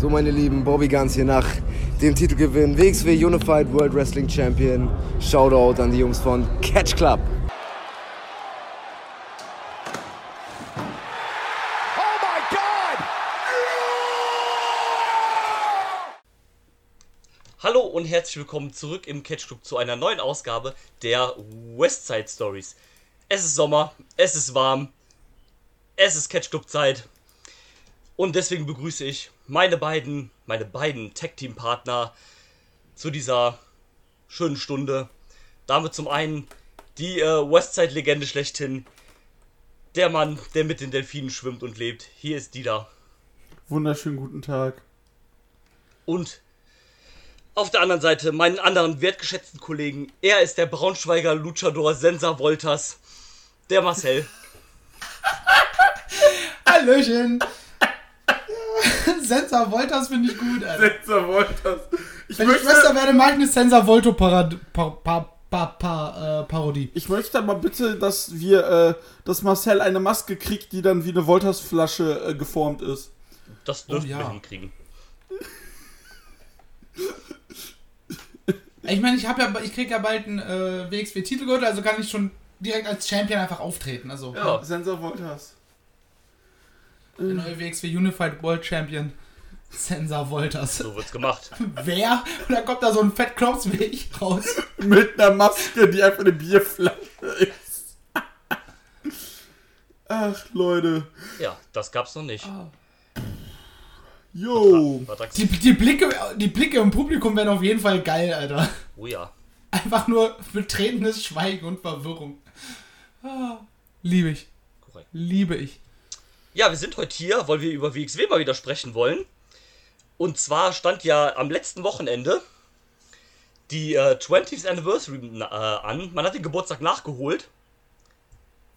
So, meine Lieben, Bobby Guns hier nach dem Titelgewinn WXW Unified World Wrestling Champion. Shoutout an die Jungs von Catch Club. Hallo und herzlich willkommen zurück im Catch Club zu einer neuen Ausgabe der Westside Stories. Es ist Sommer, es ist warm, es ist Catch Club Zeit und deswegen begrüße ich meine beiden, meine beiden Tag Team Partner zu dieser schönen Stunde. Damit zum einen die äh, Westside Legende schlechthin, der Mann, der mit den Delfinen schwimmt und lebt. Hier ist Dieter. Wunderschönen guten Tag. Und auf der anderen Seite meinen anderen wertgeschätzten Kollegen. Er ist der Braunschweiger Luchador Sensa Voltas, der Marcel. Hallöchen! Sensa Voltas finde ich gut, Alter. Sensa Voltas. Ich Wenn ich möchte, Schwester werde, mag ich eine Sensa Volto Parad pa pa pa pa äh, Parodie. ich möchte aber bitte, dass wir, äh, dass Marcel eine Maske kriegt, die dann wie eine Voltas-Flasche äh, geformt ist. Das dürfen Oh ja. wir hinkriegen. Ich meine, ich habe ja, ich krieg ja bald einen äh, WXW-Titelgürtel, also kann ich schon direkt als Champion einfach auftreten. Also Ja. Sensa Voltas. Der neue WXW Unified World Champion. Sensa Voltas. So wird's gemacht. Wer? Und dann kommt da so ein Fett ich raus. Mit einer Maske, die einfach eine Bierflasche ist. Ach, Leute. Ja, das gab's noch nicht. Yo. Was sagst Die, die, Blicke, die Blicke im Publikum werden auf jeden Fall geil, Alter. Oh ja. Einfach nur betretenes Schweigen und Verwirrung. Ah, liebe ich. Korrekt. Liebe ich. Ja, wir sind heute hier, weil wir über WXW mal wieder sprechen wollen. Und zwar stand ja am letzten Wochenende die äh, 20th Anniversary äh, an. Man hat den Geburtstag nachgeholt.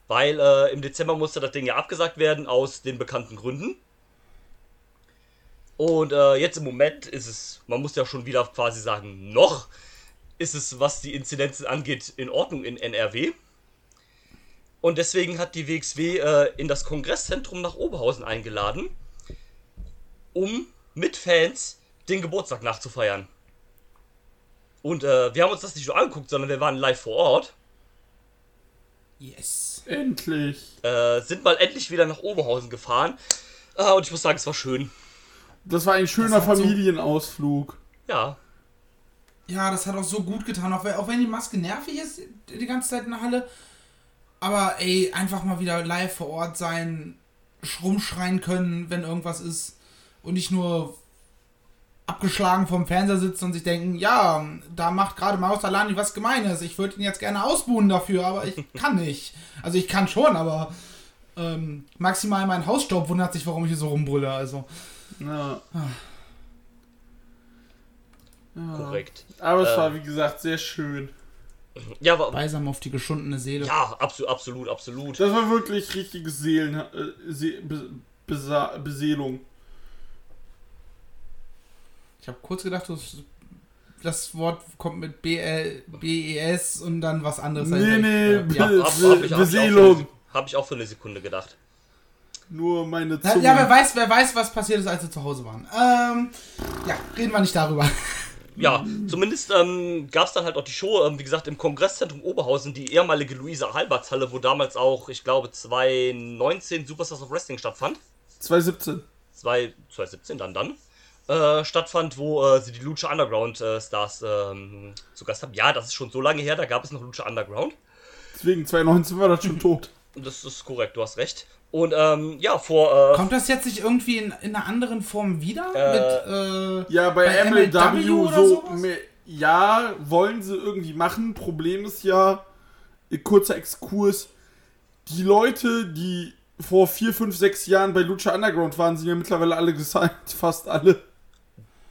Weil äh, im Dezember musste das Ding ja abgesagt werden, aus den bekannten Gründen. Und äh, jetzt im Moment ist es, man muss ja schon wieder quasi sagen, noch ist es, was die Inzidenzen angeht, in Ordnung in NRW. Und deswegen hat die WXW äh, in das Kongresszentrum nach Oberhausen eingeladen, um mit Fans den Geburtstag nachzufeiern. Und äh, wir haben uns das nicht nur angeguckt, sondern wir waren live vor Ort. Yes. Endlich. Äh, sind mal endlich wieder nach Oberhausen gefahren. Äh, und ich muss sagen, es war schön. Das war ein schöner hat so- Familienausflug. Ja, Ja, das hat auch so gut getan, auch wenn, auch wenn die Maske nervig ist, die ganze Zeit in der Halle. Aber ey, einfach mal wieder live vor Ort sein, rumschreien können, wenn irgendwas ist. Und nicht nur abgeschlagen vorm Fernseher sitzen und sich denken, ja, da macht gerade Maus Alani was Gemeines. Ich würde ihn jetzt gerne ausbuhen dafür, aber ich kann nicht. Also ich kann schon, aber ähm, maximal mein Hausstaub wundert sich, warum ich hier so rumbrülle. Also. Ja. Ja. korrekt. Aber es Äh. war, wie gesagt, sehr schön. Ja, war, Beisam auf die geschundene Seele. ja absolut, absolut, absolut. Das war wirklich richtige Seelen, äh, Se Be Besa Beseelung. Ich habe kurz gedacht, das, das Wort kommt mit BL, BES und dann was anderes. Nee, dahinter. nee, Ich- ja. Be- Hab, Be- hab ich, hab ich, auch für eine Beseelung. Sek- hab ich auch für eine Sekunde gedacht. Nur meine Ja, Zunge. ja, wer weiß, wer weiß, was passiert ist, als sie zu Hause waren. Ähm, ja, reden wir nicht darüber. Ja, zumindest ähm, gab es dann halt auch die Show, ähm, wie gesagt, im Kongresszentrum Oberhausen, die ehemalige Luisa Halberts Halle, wo damals auch, ich glaube, 2019 Superstars of Wrestling stattfand. 2017. 2, 2017 dann dann. Äh, stattfand, wo äh, sie die Lucha Underground äh, Stars ähm, zu Gast haben. Ja, das ist schon so lange her, da gab es noch Lucha Underground. Deswegen 2019 war das schon tot. Das ist korrekt, du hast recht. Und ähm, ja, vor. Äh, Kommt das jetzt nicht irgendwie in, in einer anderen Form wieder? Äh, Mit, äh, Ja, bei, Bei MLW, MLW oder so. sowas? me- Ja, wollen sie irgendwie machen. Problem ist ja, äh, kurzer Exkurs, die Leute, die vor 4, 5, 6 Jahren bei Lucha Underground waren, sind ja mittlerweile alle gesigned. Fast alle.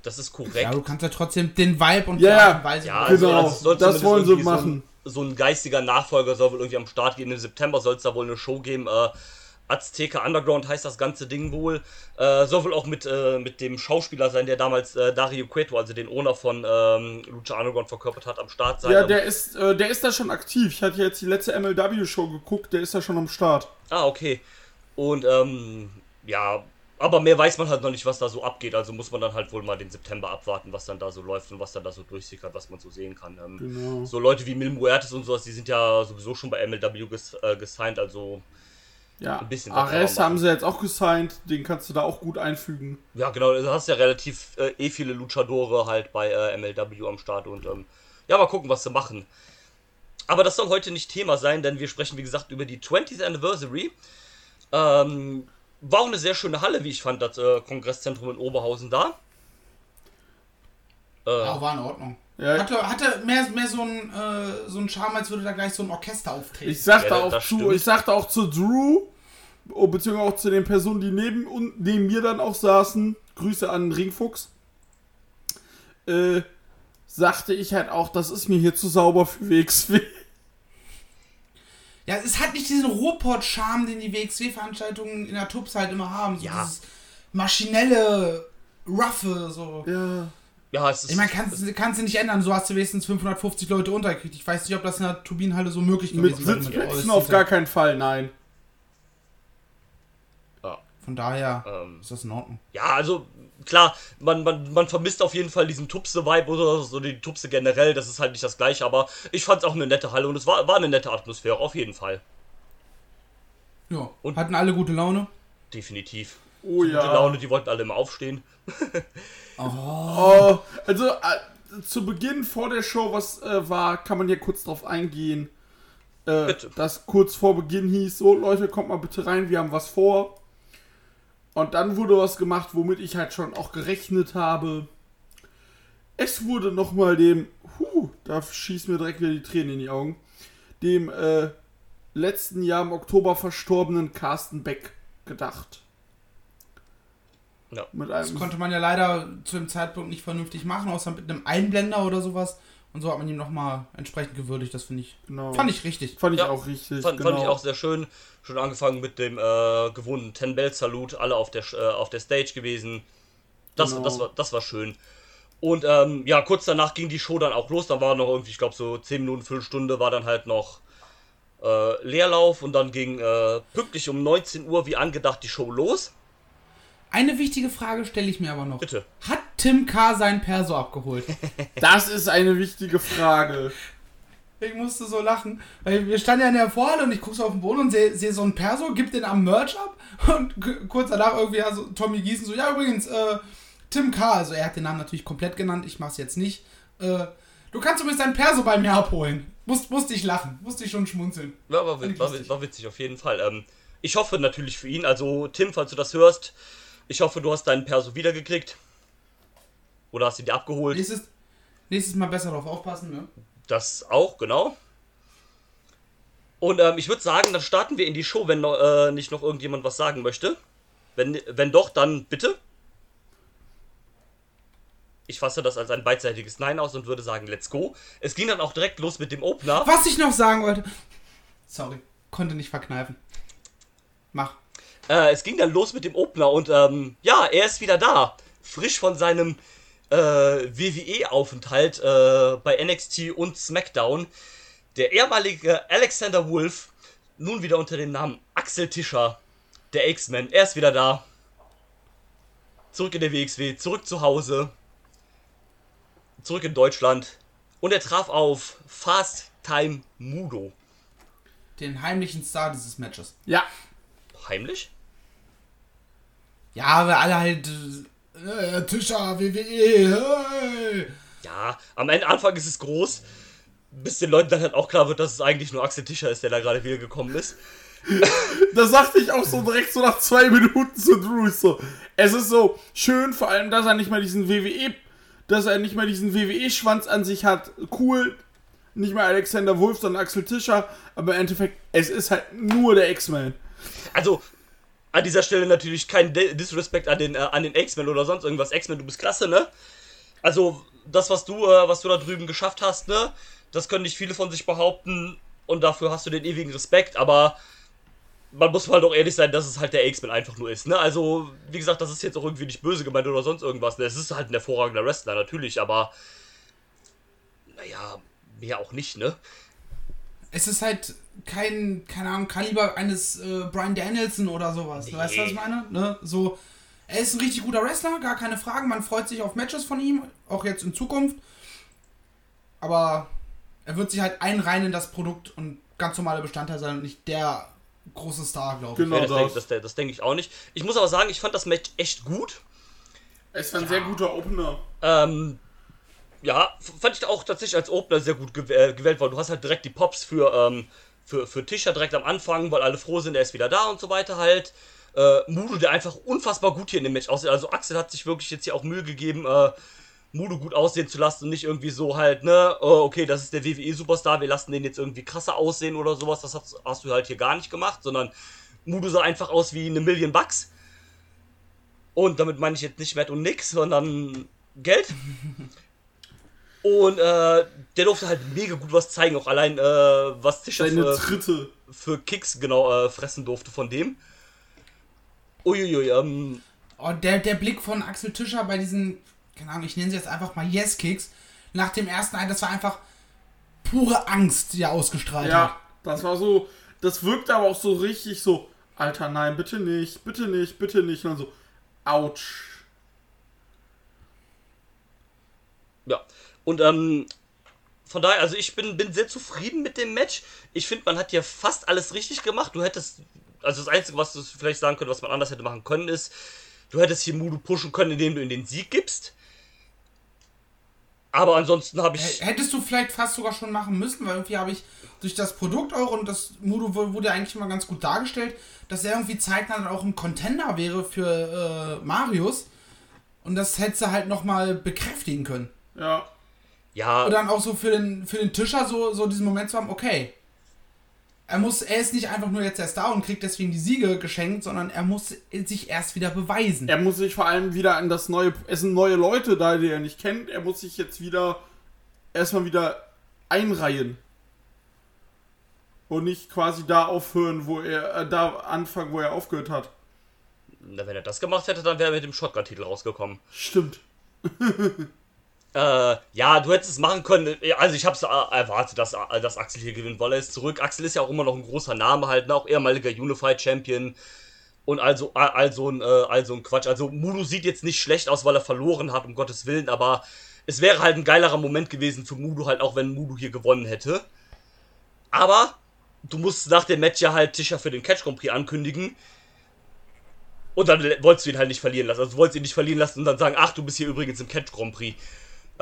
das ist korrekt. ja, du kannst ja trotzdem den Vibe und Ja, die Art und Weise. Ja, Genau, also, soll das wollen sie machen. So ein, so ein geistiger Nachfolger soll wohl irgendwie am Start gehen. Im September soll es da wohl eine Show geben. Äh, Azteca Underground heißt das ganze Ding wohl. Äh, soll wohl auch mit, äh, mit dem Schauspieler sein, der damals äh, Dario Cueto, also den Owner von ähm, Lucha Underground verkörpert hat, am Start sein. Ja, der ist, äh, der ist da schon aktiv. Ich hatte jetzt die letzte MLW-Show geguckt, der ist da schon am Start. Ah, okay. Und ähm, ja, Aber mehr weiß man halt noch nicht, was da so abgeht. Also muss man dann halt wohl mal den September abwarten, was dann da so läuft und was dann da so durchsickert, was man so sehen kann. Ähm, Genau. So Leute wie Mil Muertes und sowas, die sind ja sowieso schon bei MLW ges äh, gesigned, also Ja, Ein bisschen Ares haben sie jetzt auch gesigned, den kannst du da auch gut einfügen. ja genau, du hast ja relativ äh, eh viele Luchadore halt bei äh, MLW am Start und ähm, ja, mal gucken, was sie machen. Aber das soll heute nicht Thema sein, denn wir sprechen, wie gesagt, über die 20th Anniversary. Ähm, war auch eine sehr schöne Halle, wie ich fand, das äh, Kongresszentrum in Oberhausen da. Äh, Ja, war in Ordnung. Ja. Hatte, hatte mehr, mehr so einen äh, so einen Charme, als würde da gleich so ein Orchester auftreten. Ich sagte Ja, auch zu, stimmt. ich sagte auch zu Drew, beziehungsweise auch zu den Personen, die neben, und neben mir dann auch saßen, Grüße an Ringfuchs, äh, sagte ich halt auch, das ist mir hier zu sauber für WXW. Ja, es hat nicht diesen Ruhrpott-Charme, den die WXW-Veranstaltungen in der Tups halt immer haben. So Ja. dieses maschinelle, roughe, so. ja, es ist. Ich meine, kannst, du- kannst du nicht ändern, so hast du wenigstens 550 Leute untergekriegt. Ich weiß nicht, ob das in der Turbinenhalle so möglich Mit gewesen wäre. Sitzplätzen All auf gar Season. keinen Fall, nein. Von daher ähm, ist das in Ordnung. Ja, also klar, man, man, man vermisst auf jeden Fall diesen Tupse-Vibe oder so die Tupse generell, das ist halt nicht das gleiche, aber ich fand es auch eine nette Halle und es war, war eine nette Atmosphäre, auf jeden Fall. Ja. Und- Hatten alle gute Laune. Definitiv. Oh Gute ja. Laune, die wollten alle immer aufstehen. Oh, also äh, zu Beginn vor der Show, was äh, war, kann man hier kurz drauf eingehen. Äh, Bitte. Das kurz vor Beginn hieß, so Leute, kommt mal bitte rein, wir haben was vor. Und dann wurde was gemacht, womit ich halt schon auch gerechnet habe. Es wurde nochmal dem, huh, da schießen mir direkt wieder die Tränen in die Augen, dem äh, letzten Jahr im Oktober verstorbenen Carsten Beck gedacht. Ja. Mit Das konnte man ja leider zu dem Zeitpunkt nicht vernünftig machen, außer mit einem Einblender oder sowas. Und so hat man ihn nochmal entsprechend gewürdigt. Das finde ich. Genau. Fand ich richtig. Fand ich Ja, auch richtig. Fand, genau. fand ich auch sehr schön. Schon angefangen mit dem äh, gewohnten Ten Bell Salut, alle auf der, äh, auf der Stage gewesen. Das, Genau. das, war, das war schön. Und ähm, ja, kurz danach ging die Show dann auch los. Dann war noch irgendwie, ich glaube, so 10 Minuten, Viertelstunde war dann halt noch äh, Leerlauf und dann ging äh, pünktlich um 19 Uhr wie angedacht die Show los. Eine wichtige Frage stelle ich mir aber noch. Bitte. Hat Tim K. sein Perso abgeholt? Das ist eine wichtige Frage. ich musste so lachen, weil wir standen ja in der Vorhalle und ich gucke so auf den Boden und sehe seh so ein Perso, gibt den am Merch ab und kurz danach irgendwie ja, so Tommy Gießen so, ja übrigens, äh, Tim K., also er hat den Namen natürlich komplett genannt, ich mach's jetzt nicht. Äh, du kannst übrigens dein Perso bei mir abholen. Musst, musste ich lachen, musste ich schon schmunzeln. Ja, war, war, war witzig auf jeden Fall. Ähm, ich hoffe natürlich für ihn, also Tim, falls du das hörst, ich hoffe, du hast deinen Perso wiedergekriegt. Oder hast ihn dir abgeholt. Nächstes, nächstes Mal besser drauf aufpassen, ne? Das auch, genau. Und ähm, ich würde sagen, dann starten wir in die Show, wenn äh, nicht noch irgendjemand was sagen möchte. Wenn, wenn doch, dann bitte. Ich fasse das als ein beidseitiges Nein aus und würde sagen, let's go. Es ging dann auch direkt los mit dem Opener. Was ich noch sagen wollte. Sorry, konnte nicht verkneifen. Mach. Äh, es ging dann los mit dem Opener und ähm, ja, er ist wieder da. Frisch von seinem äh, WWE-Aufenthalt äh, bei NXT und SmackDown. Der ehemalige Alexander Wolf, nun wieder unter dem Namen Axel Tischer, der X-Men. Er ist wieder da. Zurück in der WXW, zurück zu Hause. Zurück in Deutschland. Und er traf auf Fast Time Mudo. Den heimlichen Star dieses Matches. Ja, Heimlich? Ja, weil alle halt. Äh, Tischer, WWE, hey. Ja, am Ende, Anfang ist es groß, bis den Leuten dann halt auch klar wird, dass es eigentlich nur Axel Tischer ist, der da gerade wieder gekommen ist. das sagte ich auch so direkt so nach zwei Minuten zu Drew. So, es ist so schön, vor allem, dass er nicht mal diesen WWE, dass er nicht mal diesen WWE-Schwanz an sich hat. Cool. Nicht mehr Alexander Wolf, sondern Axel Tischer. Aber im Endeffekt, es ist halt nur der X-Men. Also, an dieser Stelle natürlich kein Di- Disrespect an den, äh, an den X-Men oder sonst irgendwas. X-Men, du bist klasse, ne? Also, das, was du, äh, was du da drüben geschafft hast, ne? Das können nicht viele von sich behaupten und dafür hast du den ewigen Respekt, aber man muss mal doch ehrlich sein, dass es halt der X-Men einfach nur ist, ne? Also, wie gesagt, das ist jetzt auch irgendwie nicht böse gemeint oder sonst irgendwas, ne? Es ist halt ein hervorragender Wrestler, natürlich, aber naja, mehr auch nicht, ne? Es ist halt kein, keine Ahnung, Kaliber eines äh, Brian Danielson oder sowas. Nee. Weißt du, was ich meine? Ne? So, Er ist ein richtig guter Wrestler, gar keine Fragen. Man freut sich auf Matches von ihm, auch jetzt in Zukunft. Aber er wird sich halt einreihen in das Produkt und ganz normale Bestandteil sein und nicht der große Star, glaube ich. Genau. Ja, das denke das. das, das denk ich auch nicht. Ich muss aber sagen, ich fand das Match echt gut. Es war ein sehr guter Opener. Ähm, ja, fand ich auch tatsächlich als Opener sehr gut äh, gewählt, weil du hast halt direkt die Pops für, ähm, für, für Tischer direkt am Anfang, weil alle froh sind, er ist wieder da und so weiter halt. Äh, Mudo, der einfach unfassbar gut hier in dem Match aussieht. Also Axel hat sich wirklich jetzt hier auch Mühe gegeben, äh, Mudo gut aussehen zu lassen und nicht irgendwie so halt, ne, oh, okay, das ist der WWE-Superstar, wir lassen den jetzt irgendwie krasser aussehen oder sowas. Das hast, hast du halt hier gar nicht gemacht, sondern Mudo sah einfach aus wie eine Million Bucks. Und damit meine ich jetzt nicht Matt und Nick, sondern Geld. Und äh, der durfte halt mega gut was zeigen, auch allein äh, was Tischer Seine für, Tritte. für Kicks genau äh, fressen durfte von dem. Uiuiui, ähm, Oh, der, der Blick von Axel Tischer bei diesen, keine Ahnung, ich nenne sie jetzt einfach mal Yes-Kicks, nach dem ersten Ein, das war einfach pure Angst, die er ausgestrahlt hat. Ja, das war so. Das wirkte aber auch so richtig so. Alter, nein, bitte nicht, bitte nicht, bitte nicht. Und dann so, ouch. ja. Und ähm, von daher, also ich bin, bin sehr zufrieden mit dem Match. Ich finde, man hat hier fast alles richtig gemacht. Du hättest, also das Einzige, was du vielleicht sagen könntest, was man anders hätte machen können, ist, du hättest hier Mudo pushen können, indem du in den Sieg gibst. Aber ansonsten habe ich. Hättest du vielleicht fast sogar schon machen müssen, weil irgendwie habe ich durch das Produkt auch und das Mudo wu- wurde eigentlich immer ganz gut dargestellt, dass er irgendwie zeitnah dann auch ein Contender wäre für äh, Marius. Und das hättest du halt nochmal bekräftigen können. Ja. Ja, Und dann auch so für den, für den Tischer so, so diesen Moment zu haben, okay. Er muss, er ist nicht einfach nur jetzt der Star und kriegt deswegen die Siege geschenkt, sondern er muss sich erst wieder beweisen. Er muss sich vor allem wieder an das neue. Es sind neue Leute da, die er nicht kennt. Er muss sich jetzt wieder erstmal wieder einreihen. Und nicht quasi da aufhören, wo er. Äh, da anfangen, wo er aufgehört hat. na, wenn er das gemacht hätte, dann wäre er mit dem Shotgun-Titel rausgekommen. Stimmt. Äh, ja, du hättest es machen können. Also ich habe es erwartet, dass, äh, dass Axel hier gewinnt, weil er ist zurück. Axel ist ja auch immer noch ein großer Name halt, ne? auch ehemaliger Unified Champion. Und also, also, ein, also ein Quatsch. Also Mudo sieht jetzt nicht schlecht aus, weil er verloren hat, um Gottes Willen, aber es wäre halt ein geilerer Moment gewesen für Mudo, halt auch wenn Mudo hier gewonnen hätte. Aber du musst nach dem Match ja halt Tischer für den Catch Grand Prix ankündigen. Und dann wolltest du ihn halt nicht verlieren lassen. Also du wolltest ihn nicht verlieren lassen und dann sagen, ach, du bist hier übrigens im Catch Grand Prix.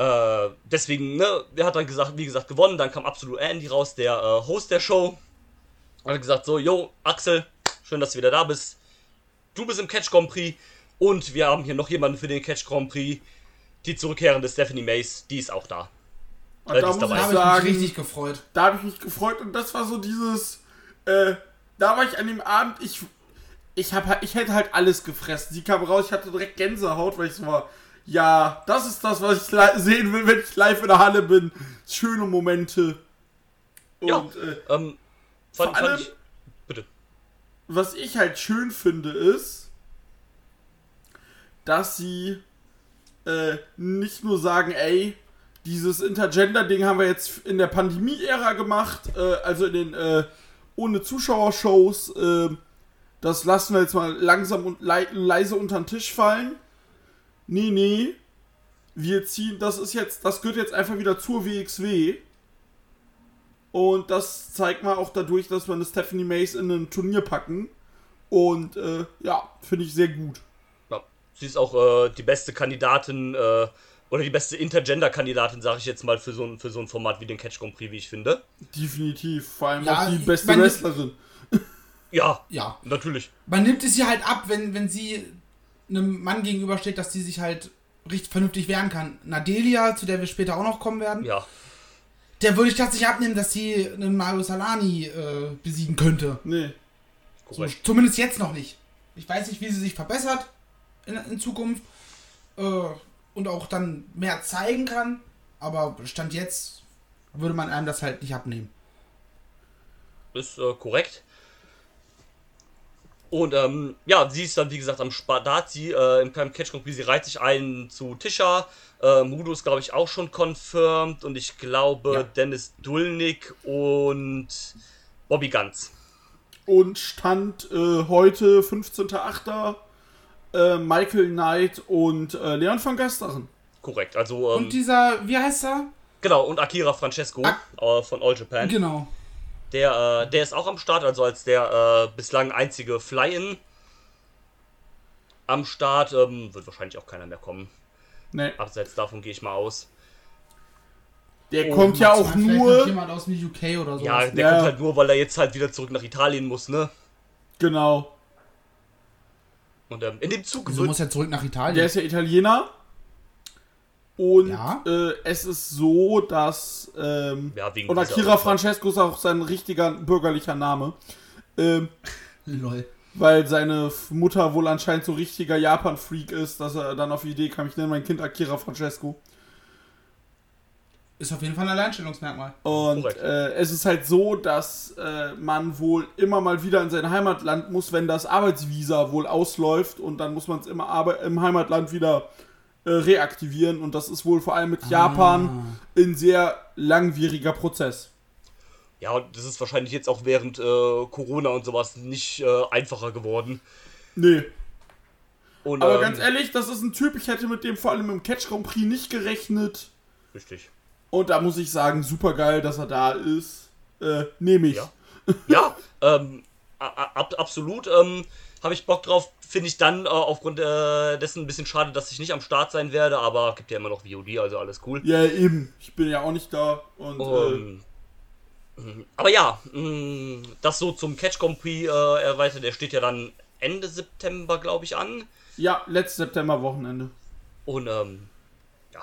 Äh, deswegen, ne, er hat dann gesagt, wie gesagt, gewonnen. Dann kam absolut Andy raus, der äh, Host der Show. Hat gesagt, so, yo, Axel, schön, dass du wieder da bist. Du bist im Catch Grand Prix. Und wir haben hier noch jemanden für den Catch Grand Prix. Die zurückkehrende Stephanie Mace, die ist auch da. Und Äh, da muss dabei. ich sagen, mich richtig gefreut. da habe ich mich gefreut und das war so dieses, äh, da war ich an dem Abend, ich, ich hab, ich hätte halt alles gefressen. Sie kam raus, ich hatte direkt Gänsehaut, weil ich so war, ja, das ist das, was ich sehen will, wenn ich live in der Halle bin. Schöne Momente. Und Ja. äh, Ähm, fand, Vor allem- ich. Bitte. was ich halt schön finde, ist, dass sie äh, nicht nur sagen, ey, dieses Intergender-Ding haben wir jetzt in der Pandemie-Ära gemacht, äh, also in den äh, ohne Zuschauershows, äh, das lassen wir jetzt mal langsam und lei leise unter den Tisch fallen. Nee, nee. Wir ziehen, das ist jetzt, das gehört jetzt einfach wieder zur WXW. Und das zeigt man auch dadurch, dass wir eine Stephanie Mace in ein Turnier packen. Und äh, ja, finde ich sehr gut. Ja, sie ist auch äh, die beste Kandidatin äh, oder die beste Intergender-Kandidatin, sage ich jetzt mal, für so, ein, für so ein Format wie den Catch Grand Prix, wie ich finde. Definitiv. Vor allem Ja, auch die ich beste Wrestlerin. Ja, Ja. natürlich. Man nimmt es ihr halt ab, wenn, wenn sie einem Mann gegenübersteht, dass sie sich halt richtig vernünftig wehren kann. Nadelia, zu der wir später auch noch kommen werden, Ja. der würde ich tatsächlich abnehmen, dass sie einen Mario Salani äh, besiegen könnte. Nee. So, Korrekt. zumindest jetzt noch nicht. Ich weiß nicht, wie sie sich verbessert in, in Zukunft äh, und auch dann mehr zeigen kann, aber Stand jetzt würde man einem das halt nicht abnehmen. Ist äh, korrekt. Und ähm, ja, sie ist dann, wie gesagt, am Spadat. Sie äh, im kleinen Catch Prix, sie reiht sich ein zu Tisha. Äh, Mudo ist, glaube ich, auch schon confirmed. Und ich glaube, Ja. Dennis Dulnik und Bobby Ganz. Und stand äh, heute, 15.08. äh, Michael Knight und äh, Leon van Gasteren. Korrekt, also ähm, Und dieser, wie heißt er? genau, und Akira Francesco Ah. äh, von All Japan. Genau. Der, äh, der ist auch am Start, also als der äh, bislang einzige Fly-In am Start. Ähm, wird wahrscheinlich auch keiner mehr kommen. Ne, Abseits davon gehe ich mal aus. der Oh, kommt ja auch nur. jemand aus dem UK oder so. Ja, der Ja. kommt halt nur, weil er jetzt halt wieder zurück nach Italien muss, ne? Genau. Und ähm, in dem Zug Wieso wird, muss er zurück nach Italien? Der ist ja Italiener. Und Ja. äh, es ist so, dass. Ähm, Ja, wegen und Akira. Francesco ist auch sein richtiger bürgerlicher Name. Ähm, Lol. weil seine Mutter wohl anscheinend so richtiger Japan-Freak ist, dass er dann auf die Idee kam, ich nenne mein Kind Akira Francesco. Ist auf jeden Fall ein Alleinstellungsmerkmal. Und äh, es ist halt so, dass äh, man wohl immer mal wieder in sein Heimatland muss, wenn das Arbeitsvisa wohl ausläuft und dann muss man es immer im Heimatland wieder äh, reaktivieren und das ist wohl vor allem mit Japan ein sehr langwieriger Prozess. ja, und das ist wahrscheinlich jetzt auch während äh, Corona und sowas nicht äh, einfacher geworden. Nee. Und, Aber ähm, ganz ehrlich, das ist ein Typ, ich hätte mit dem vor allem im Catch Grand Prix nicht gerechnet. Richtig. Und da muss ich sagen, super geil, dass er da ist. Äh, nehme ich. Ja. Ja, ähm, absolut. Ähm, Habe ich Bock drauf. Finde ich dann äh, aufgrund äh, dessen ein bisschen schade, dass ich nicht am Start sein werde, aber gibt ja immer noch VOD, also alles cool. Ja, eben. Ich bin ja auch nicht da. Und äh, Ähm, mh, aber ja, mh, das so zum Catch Grand Prix äh, erweitert. Der steht ja dann Ende September, glaube ich, an. ja, letztes September Wochenende. Und ähm, ja,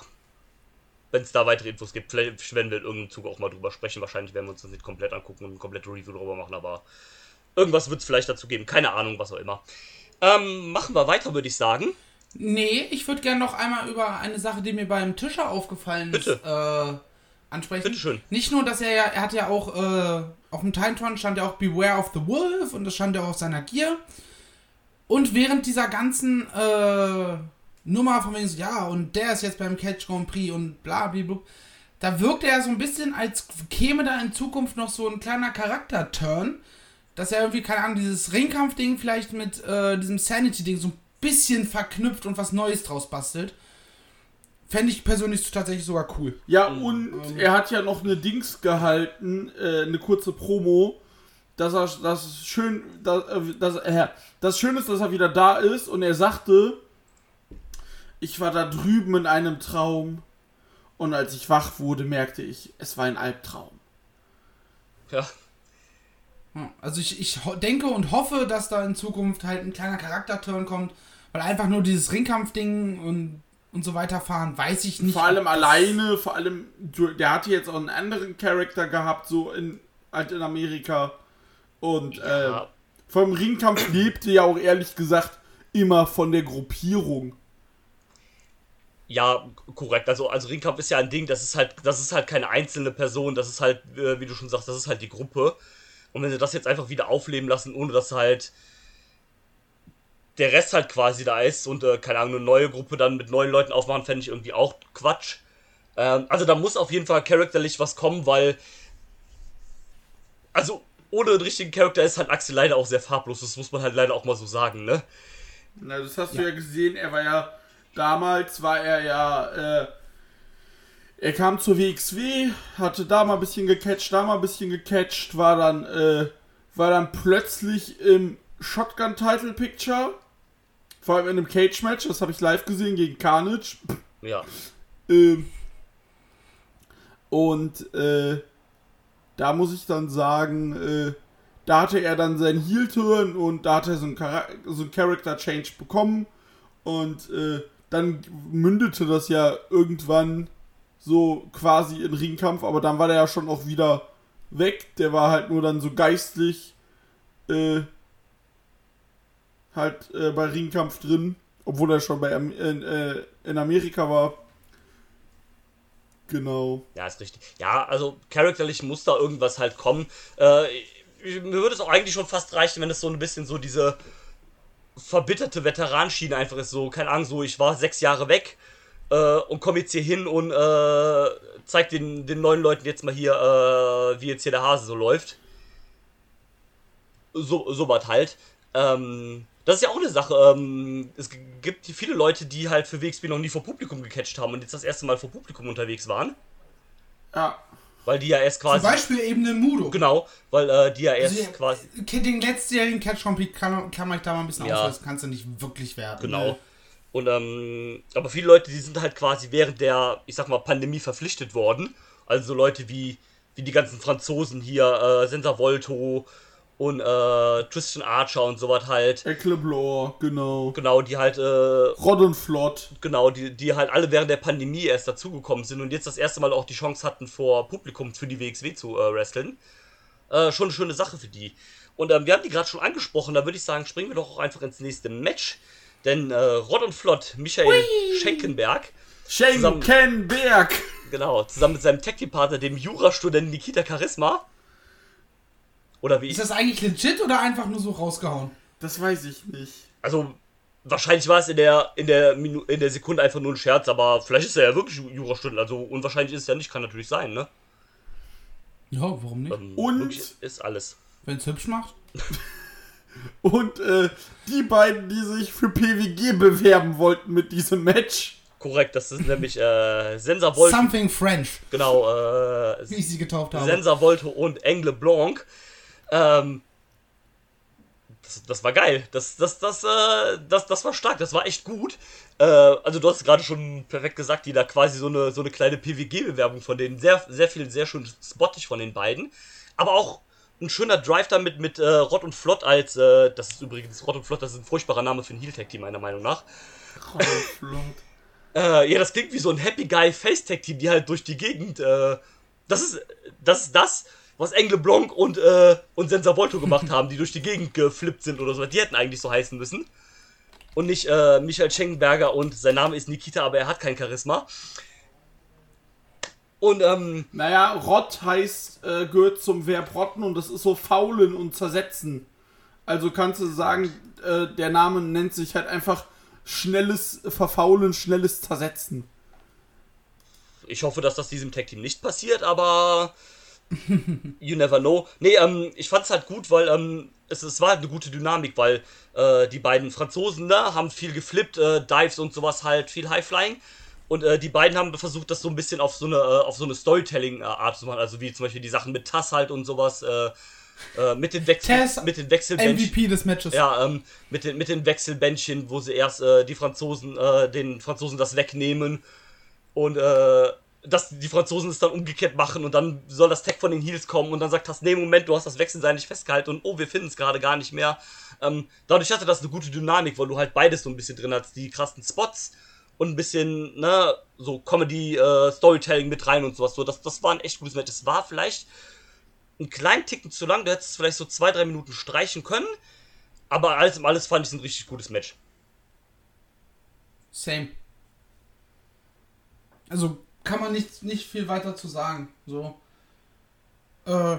wenn es da weitere Infos gibt, vielleicht werden wir in irgendeinem Zug auch mal drüber sprechen. Wahrscheinlich werden wir uns das nicht komplett angucken und eine komplette Review drüber machen, aber irgendwas wird es vielleicht dazu geben. Keine Ahnung, was auch immer. Ähm, machen wir weiter, würde ich sagen. Nee, ich würde gerne noch einmal über eine Sache, die mir beim Tischer aufgefallen ist, äh, ansprechen. Bitteschön. Nicht nur, dass er ja, er hat ja auch, äh, auf dem Titantron stand ja auch Beware of the Wolf und das stand ja auch auf seiner Gear. Und während dieser ganzen äh, Nummer von wegen so, ja, und der ist jetzt beim Catch Grand Prix und bla bla bla, da wirkte er so ein bisschen, als käme da in Zukunft noch so ein kleiner Charakter-Turn, dass er irgendwie, keine Ahnung, dieses Ringkampf-Ding vielleicht mit äh, diesem Sanity-Ding so ein bisschen verknüpft und was Neues draus bastelt. Fände ich persönlich tatsächlich sogar cool. Ja, und er hat ja noch eine Dings gehalten, äh, eine kurze Promo, dass er das schön, dass, äh, dass, äh, das schön ist, dass er wieder da ist und er sagte, ich war da drüben in einem Traum und als ich wach wurde, merkte ich, es war ein Albtraum. Ja, Also ich, ich ho- denke und hoffe, dass da in Zukunft halt ein kleiner Charakterturn kommt, weil einfach nur dieses Ringkampfding und, und so weiter fahren, weiß ich nicht. Vor allem alleine, vor allem, der hatte jetzt auch einen anderen Charakter gehabt, so in, halt in Amerika. Und Ja. äh, vom Ringkampf lebte ja auch ehrlich gesagt immer von der Gruppierung. ja, korrekt. Also, also Ringkampf ist ja ein Ding, das ist halt, das ist halt keine einzelne Person, das ist halt, äh, wie du schon sagst, das ist halt die Gruppe. Und wenn sie das jetzt einfach wieder aufleben lassen, ohne dass halt der Rest halt quasi da ist und äh, keine Ahnung, eine neue Gruppe dann mit neuen Leuten aufmachen, fände ich irgendwie auch Quatsch. Ähm, also da muss auf jeden Fall charakterlich was kommen, weil also ohne einen richtigen Charakter ist halt Axel leider auch sehr farblos, das muss man halt leider auch mal so sagen, ne? Na, das hast du ja gesehen, er war ja, damals war er ja, äh, er kam zur WXW, hatte da mal ein bisschen gecatcht, da mal ein bisschen gecatcht, war dann, äh, war dann plötzlich im Shotgun Title Picture, vor allem in einem Cage Match, das habe ich live gesehen gegen Carnage. Ja. Ähm, und äh, da muss ich dann sagen, äh, da hatte er dann seinen Heel-Turn und da hat er so einen, Chara- so einen Character-Change bekommen. Und äh, dann mündete das ja irgendwann so quasi in Ringkampf, aber dann war der ja schon auch wieder weg. Der war halt nur dann so geistlich äh, halt äh, bei Ringkampf drin, obwohl er schon bei Am in, äh, in Amerika war. Genau. Ja, ist richtig. Ja, also charakterlich muss da irgendwas halt kommen. Äh, ich- mir würde es auch eigentlich schon fast reichen, wenn es so ein bisschen so diese verbitterte Veteranschiene einfach ist. So, keine Ahnung, so ich war sechs Jahre weg äh, und komme jetzt hier hin und äh, zeig den, den neuen Leuten jetzt mal hier, äh, wie jetzt hier der Hase so läuft. So, so was halt. Ähm, das ist ja auch eine Sache. Ähm, es gibt viele Leute, die halt für WXW noch nie vor Publikum gecatcht haben und jetzt das erste Mal vor Publikum unterwegs waren. Ja. Weil die ja erst Zum quasi. Beispiel eben den Mudo. Genau, weil äh, die ja erst Also, quasi. Den letztjährigen Catch Grand Prix kann, kann man da mal ein bisschen Ja. Das kannst du nicht wirklich werden. Genau. Und ähm, aber viele Leute, die sind halt quasi während der, ich sag mal, Pandemie verpflichtet worden. Also so Leute wie, wie die ganzen Franzosen hier, äh, Sensa Volto und äh, Tristan Archer und sowas halt. Eckleblor, genau. Genau, die halt, äh, Rod und Flott. genau, die, die halt alle während der Pandemie erst dazugekommen sind und jetzt das erste Mal auch die Chance hatten, vor Publikum für die WXW zu äh, wresteln. Äh, schon eine schöne Sache für die. Und ähm, wir haben die gerade schon angesprochen, da würde ich sagen, springen wir doch auch einfach ins nächste Match. Denn äh, Rod und Flott, Michael Schenkenberg, Schenkenberg. genau, zusammen mit seinem Tag-Team-Partner, dem Jurastudenten Nikita Charisma. Oder wie Ist das eigentlich legit oder einfach nur so rausgehauen? Das weiß ich nicht. Also, wahrscheinlich war es in der, in, der Minu in der Sekunde einfach nur ein Scherz, aber vielleicht ist er ja wirklich Jurastudent. Also, unwahrscheinlich ist es ja nicht, kann natürlich sein, ne? Ja, warum nicht? Ähm, Und? Ist alles. Wenn es hübsch macht. Und äh, die beiden, die sich für PWG bewerben wollten mit diesem Match. Korrekt, das ist nämlich äh, Sensa Volto. Something French, Genau, äh, wie ich sie getauft habe. Sensa Volto und Engle Blanc. Ähm, das, das war geil. Das, das, das, äh, das, das war stark. Das war echt gut. Äh, also du hast gerade schon perfekt gesagt, die da quasi so eine, so eine kleine PWG-Bewerbung von denen. Sehr, sehr viel, sehr schön spottig von den beiden. Aber auch ein schöner Drive damit mit äh, Rott und Flott als, äh, das ist übrigens Rott und Flott, das ist ein furchtbarer Name für ein Heel-Tag-Team, meiner Meinung nach. Rod und Flott. Äh, ja, das klingt wie so ein Happy Guy Face Tag Team, die halt durch die Gegend. Äh, das ist das ist das, was Engle Blanc und äh, und Sensa Volto gemacht haben, die durch die Gegend geflippt sind oder so. Die hätten eigentlich so heißen müssen. Und nicht äh, Michael Schengenberger und sein Name ist Nikita, aber er hat kein Charisma. Und ähm, Naja, Rott heißt, äh, gehört zum Verb rotten und das ist so faulen und zersetzen. Also kannst du sagen, äh, der Name nennt sich halt einfach schnelles Verfaulen, schnelles Zersetzen. ich hoffe, dass das diesem Tag Team nicht passiert, aber you never know. Nee, ähm, ich fand's halt gut, weil ähm, es, es war halt eine gute Dynamik, weil äh, die beiden Franzosen ne, haben viel geflippt, äh, Dives und sowas halt, viel High-Flying. Und äh, die beiden haben versucht, das so ein bisschen auf so eine, äh, auf so eine Storytelling-Art zu machen. Also wie zum Beispiel die Sachen mit Tass halt und sowas, äh, äh, mit den Wechsel, Tess, mit den Wechselbändchen. MVP des Matches. Ja, ähm, mit den, mit den Wechselbändchen, wo sie erst äh, die Franzosen, äh, den Franzosen das wegnehmen und äh, dass die Franzosen es dann umgekehrt machen und dann soll das Tag von den Heels kommen und dann sagt das, nee, Moment, du hast das Wechselsein nicht festgehalten und oh, wir finden es gerade gar nicht mehr. Ähm, dadurch hatte das eine gute Dynamik, weil du halt beides so ein bisschen drin hast, die krassen Spots und ein bisschen, ne, so Comedy, äh, Storytelling mit rein und sowas. So, das, das war ein echt gutes Match. Es war vielleicht einen kleinen Ticken zu lang, du hättest es vielleicht so zwei, drei Minuten streichen können. Aber alles im alles fand ich ein richtig gutes Match. Same. Also kann man nicht, nicht viel weiter zu sagen. So. Äh,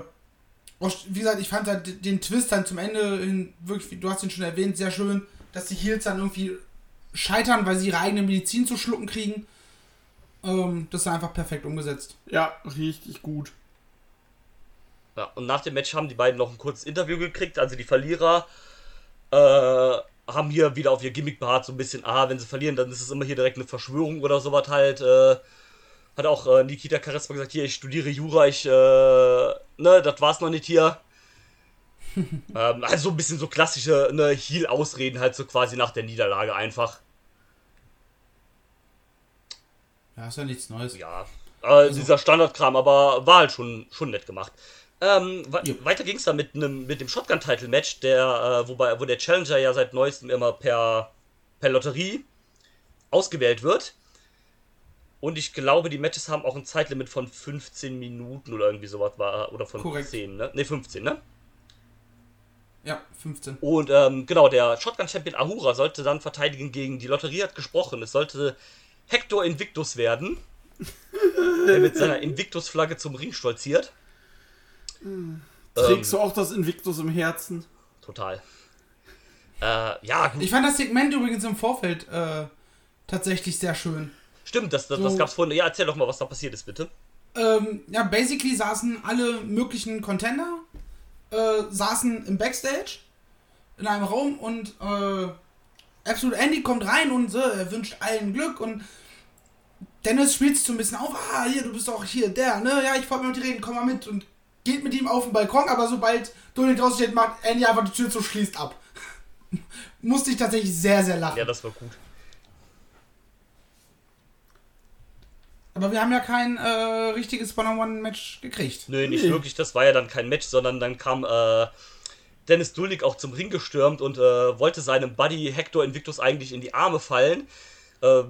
wie gesagt, ich fand halt den Twist dann zum Ende hin wirklich, du hast ihn schon erwähnt, sehr schön, dass die Heels dann irgendwie scheitern, weil sie ihre eigene Medizin zu schlucken kriegen. Ähm, das ist einfach perfekt umgesetzt. Ja, richtig gut. Ja, und nach dem Match haben die beiden noch ein kurzes Interview gekriegt. Also die Verlierer äh, haben hier wieder auf ihr Gimmick beharrt, so ein bisschen, ah, wenn sie verlieren, dann ist es immer hier direkt eine Verschwörung oder sowas halt. Äh, hat auch äh, Nikita Charisma gesagt, hier, ich studiere Jura, ich, äh, ne, das war's noch nicht hier. ähm, also so ein bisschen so klassische ne, Heal-Ausreden halt so quasi nach der Niederlage einfach. Ja, ist ja nichts Neues. Ja, äh, dieser Standardkram, aber war halt schon, schon nett gemacht. Ähm, Ja. Weiter ging es dann mit, nem, mit dem Shotgun-Title-Match, der, äh, wobei, wo der Challenger ja seit neuestem immer per, per Lotterie ausgewählt wird. Und ich glaube, die Matches haben auch ein Zeitlimit von 15 Minuten oder irgendwie sowas war, oder von Korrekt. 10, ne? Ne, 15, ne? Ja, 15. Und ähm, genau, der Shotgun-Champion Ahura sollte dann verteidigen gegen die Lotterie hat gesprochen. Es sollte Hector Invictus werden, der mit seiner Invictus-Flagge zum Ring stolziert. Trägst du auch das Invictus im Herzen? Total. Äh, ja, gut. Ich fand das Segment übrigens im Vorfeld äh, tatsächlich sehr schön. Stimmt, das, das, das So. gab's vorhin. Ja, erzähl doch mal, was da passiert ist, bitte. Ähm, ja, basically saßen alle möglichen Contender, äh, saßen im Backstage. in einem Raum und äh, Absolute Andy kommt rein und er wünscht allen Glück und Dennis spielt sich so ein bisschen auf, ah, hier, du bist doch hier, der, ne, ja, ich wollte mit dir reden, komm mal mit und geht mit ihm auf den Balkon, aber sobald Dominik draußen steht, macht Andy einfach die Tür zu, schließt ab. Musste ich tatsächlich sehr, sehr lachen. Ja, das war gut. Aber wir haben ja kein äh, richtiges One-on-One-Match gekriegt. Nö, nicht Nee. wirklich. Das war ja dann kein Match, sondern dann kam äh, Dennis Dulnik auch zum Ring gestürmt und äh, wollte seinem Buddy Hector Invictus eigentlich in die Arme fallen. Äh,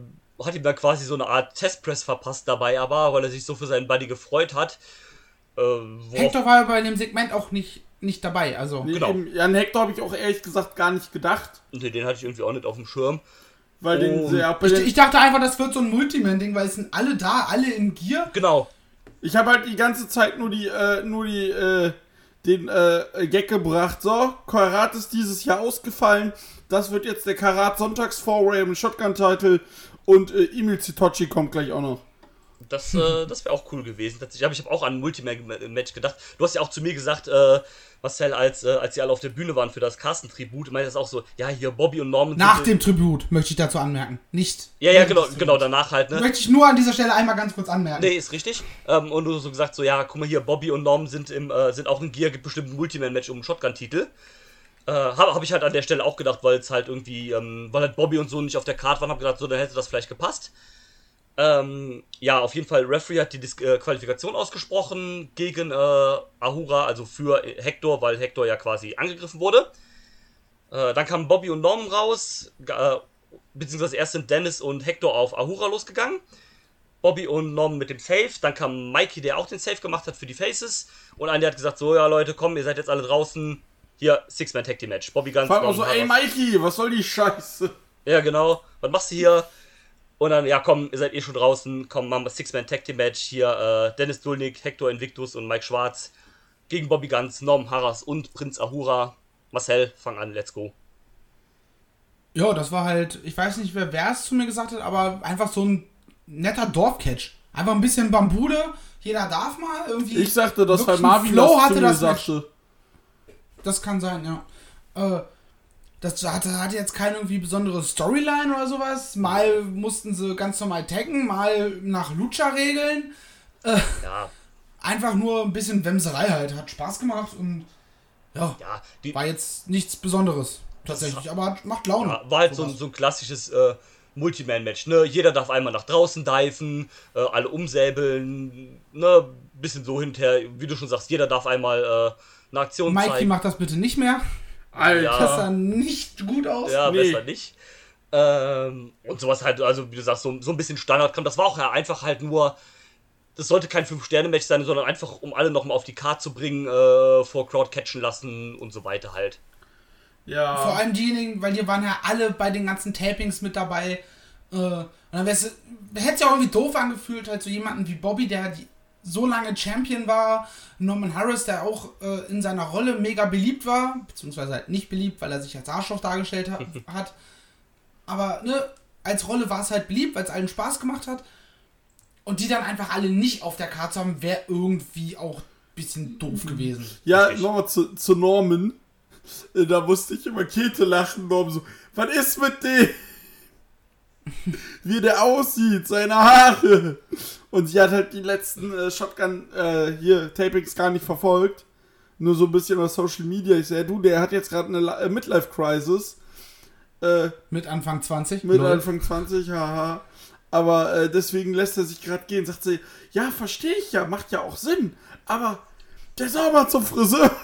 hat ihm dann quasi so eine Art Testpress verpasst dabei, aber weil er sich so für seinen Buddy gefreut hat. Äh, Hector war bei dem Segment auch nicht, nicht dabei, also. Nee, Genau. eben, Jan Hector habe ich auch ehrlich gesagt gar nicht gedacht. Nee, den hatte ich irgendwie auch nicht auf dem Schirm. Weil den Oh. sehr bei Ich, den- ich dachte einfach, das wird so ein Multiman-Ding, weil es sind alle da, alle in Gear. Genau. Ich habe halt die ganze Zeit nur die, äh, nur die, äh, den äh, Gag gebracht. So, Karat ist dieses Jahr ausgefallen. Das wird jetzt der Karat Sonntags Foray im Shotgun-Title. Und äh, Emil Zitochi kommt gleich auch noch. Das, äh, das wäre auch cool gewesen. Tatsächlich. Aber ich habe auch an ein Multimatch gedacht. Du hast ja auch zu mir gesagt, äh, Marcel, als, äh, als sie alle auf der Bühne waren für das Carsten-Tribut, meinte das auch so, ja, hier Bobby und Norman. Nach dem Tribut, möchte ich dazu anmerken. Nicht. Ja, ja, genau, genau, danach halt, ne? Möchte ich nur an dieser Stelle einmal ganz kurz anmerken. Nee, ist richtig. Ähm, und du hast so gesagt, so, ja, guck mal hier, Bobby und Norman sind, im, äh, sind auch in Gear, gibt bestimmt ein Multiman-Match um einen Shotgun-Titel. Äh, Habe hab ich halt an der Stelle auch gedacht, weil es halt irgendwie, ähm, weil halt Bobby und so nicht auf der Karte waren, hab gedacht, so, dann hätte das vielleicht gepasst. Ähm, ja, auf jeden Fall, Referee hat die äh, Qualifikation ausgesprochen gegen äh, Ahura, also für Hector, weil Hector ja quasi angegriffen wurde. Äh, dann kamen Bobby und Norman raus, äh, beziehungsweise erst sind Dennis und Hector auf Ahura losgegangen. Bobby und Norman mit dem Save. Dann kam Mikey, der auch den Save gemacht hat für die Faces. Und einer hat gesagt: So, ja, Leute, komm, ihr seid jetzt alle draußen. Hier, Six-Man Tag Team Match. Bobby ganz Vor allem auch so, ey. Mikey, was soll die Scheiße? Ja, genau. Was machst du hier? Und dann, ja, komm, ihr seid eh schon draußen. Komm, machen wir Six-Man Tag Team Match. Hier, äh, Dennis Dulnik, Hector Invictus und Mike Schwarz gegen Bobby Ganz, Norm Harras und Prinz Ahura. Marcel, fang an, let's go. Ja, das war halt, ich weiß nicht, wer es zu mir gesagt hat, aber einfach so ein netter Dorfcatch. Einfach ein bisschen Bambude, jeder darf mal irgendwie. Ich sagte das, weil wirklich Marvin Flow das hatte zu mir das sagte. Das kann sein, ja. Äh, das hatte, hatte jetzt keine irgendwie besondere Storyline oder sowas. Mal mussten sie ganz normal taggen, mal nach Lucha-Regeln. Ja, Einfach nur ein bisschen Wemserei halt. Hat Spaß gemacht und ja, ja, die, war jetzt nichts Besonderes. Tatsächlich, aber hat, macht Laune. Ja, war halt so ein, so ein klassisches äh, Multiman-Match. Ne? Jeder darf einmal nach draußen diven, äh, alle umsäbeln, ne? bisschen so hinterher, wie du schon sagst, jeder darf einmal äh, eine Aktion Mikey zeigen. macht das bitte nicht mehr. Alter. Ja. Das sah nicht gut aus. Ja, Nee. besser nicht. Ähm, und sowas halt, also wie du sagst, so, so ein bisschen Standard kommt. Das war auch ja einfach halt nur. Das sollte kein 5-Sterne-Match sein, sondern einfach, um alle nochmal auf die Karte zu bringen, äh, vor Crowd catchen lassen und so weiter halt. Ja. Vor allem diejenigen, weil die waren ja alle bei den ganzen Tapings mit dabei. Äh, und dann hätte es ja auch irgendwie doof angefühlt, halt so jemanden wie Bobby, der die, so lange Champion war, Norman Harris, der auch äh, in seiner Rolle mega beliebt war, beziehungsweise halt nicht beliebt, weil er sich als Arschloch dargestellt hat. hat. Aber ne, als Rolle war es halt beliebt, weil es allen Spaß gemacht hat. Und die dann einfach alle nicht auf der Karte zu haben, wäre irgendwie auch ein bisschen doof gewesen. Ja, nochmal zu, zu Norman. Äh, Da musste ich immer Käthe lachen. Norman so, was ist mit dem? Wie der aussieht, seine Haare. Und sie hat halt die letzten äh, Shotgun, äh, hier, Tapings gar nicht verfolgt. Nur so ein bisschen auf Social Media. Ich sag, du, der hat jetzt gerade eine äh, Midlife-Crisis. Äh, Mit Anfang 20. mit Lol. Anfang 20, haha. Aber äh, deswegen lässt er sich gerade gehen. Sagt sie, ja, verstehe ich ja, macht ja auch Sinn. Aber der soll mal zum Friseur.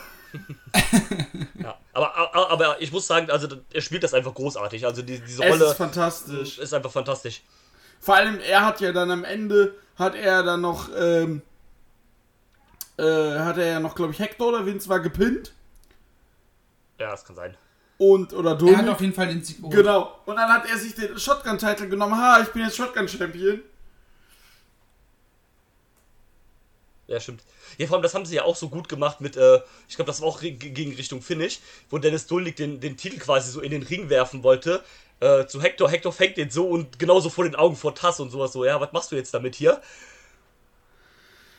Ja, aber, aber, aber ich muss sagen, also er spielt das einfach großartig. Also die, diese Es Rolle ist fantastisch. ist einfach fantastisch. Vor allem, er hat ja dann am Ende, hat er dann noch, ähm, äh, hat er ja noch, glaube ich, Hector oder wen war gepinnt. Ja, das kann sein. Und, oder Er hat Dominik. auf jeden Fall den Sieg geholt. Genau. Und dann hat er sich den Shotgun-Titel genommen. Ha, ich bin jetzt Shotgun-Champion. Ja, stimmt. Ja, vor allem, das haben sie ja auch so gut gemacht mit, äh, ich glaube, das war auch gegen Richtung Finish, wo Dennis Dulnik den, den Titel quasi so in den Ring werfen wollte. Äh, zu Hector. Hector fängt den so und genauso vor den Augen vor Tass und sowas so, ja, was machst du jetzt damit hier?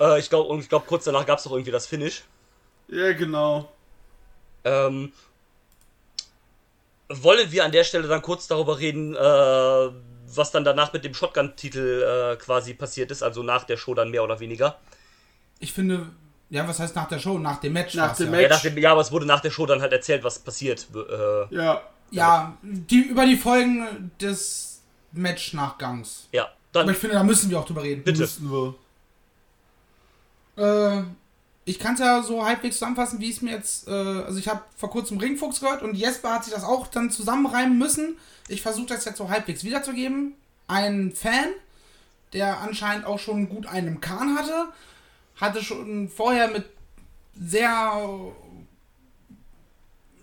Äh, ich glaube, und ich glaube, kurz danach gab es auch irgendwie das Finish. Ja, genau. Ähm, wollen wir an der Stelle dann kurz darüber reden, äh, was dann danach mit dem Shotgun-Titel äh, quasi passiert ist, also nach der Show dann mehr oder weniger. Ich finde, ja, was heißt nach der Show? Nach dem Match. Nach dem ja. Match. Ja, nach dem, ja, aber es wurde nach der Show dann halt erzählt, was passiert. Äh, Ja. Ja, die, über die Folgen des Match-Nachgangs. ja, Aber dann ich finde, da müssen wir auch drüber reden. bitte. Müssen wir. Äh, ich kann es ja so halbwegs zusammenfassen, wie es mir jetzt. Äh, also, ich habe vor kurzem Ringfuchs gehört und Jesper hat sich das auch dann zusammenreimen müssen. Ich versuche das jetzt so halbwegs wiederzugeben. Ein Fan, der anscheinend auch schon gut einen Kahn hatte, hatte schon vorher mit sehr,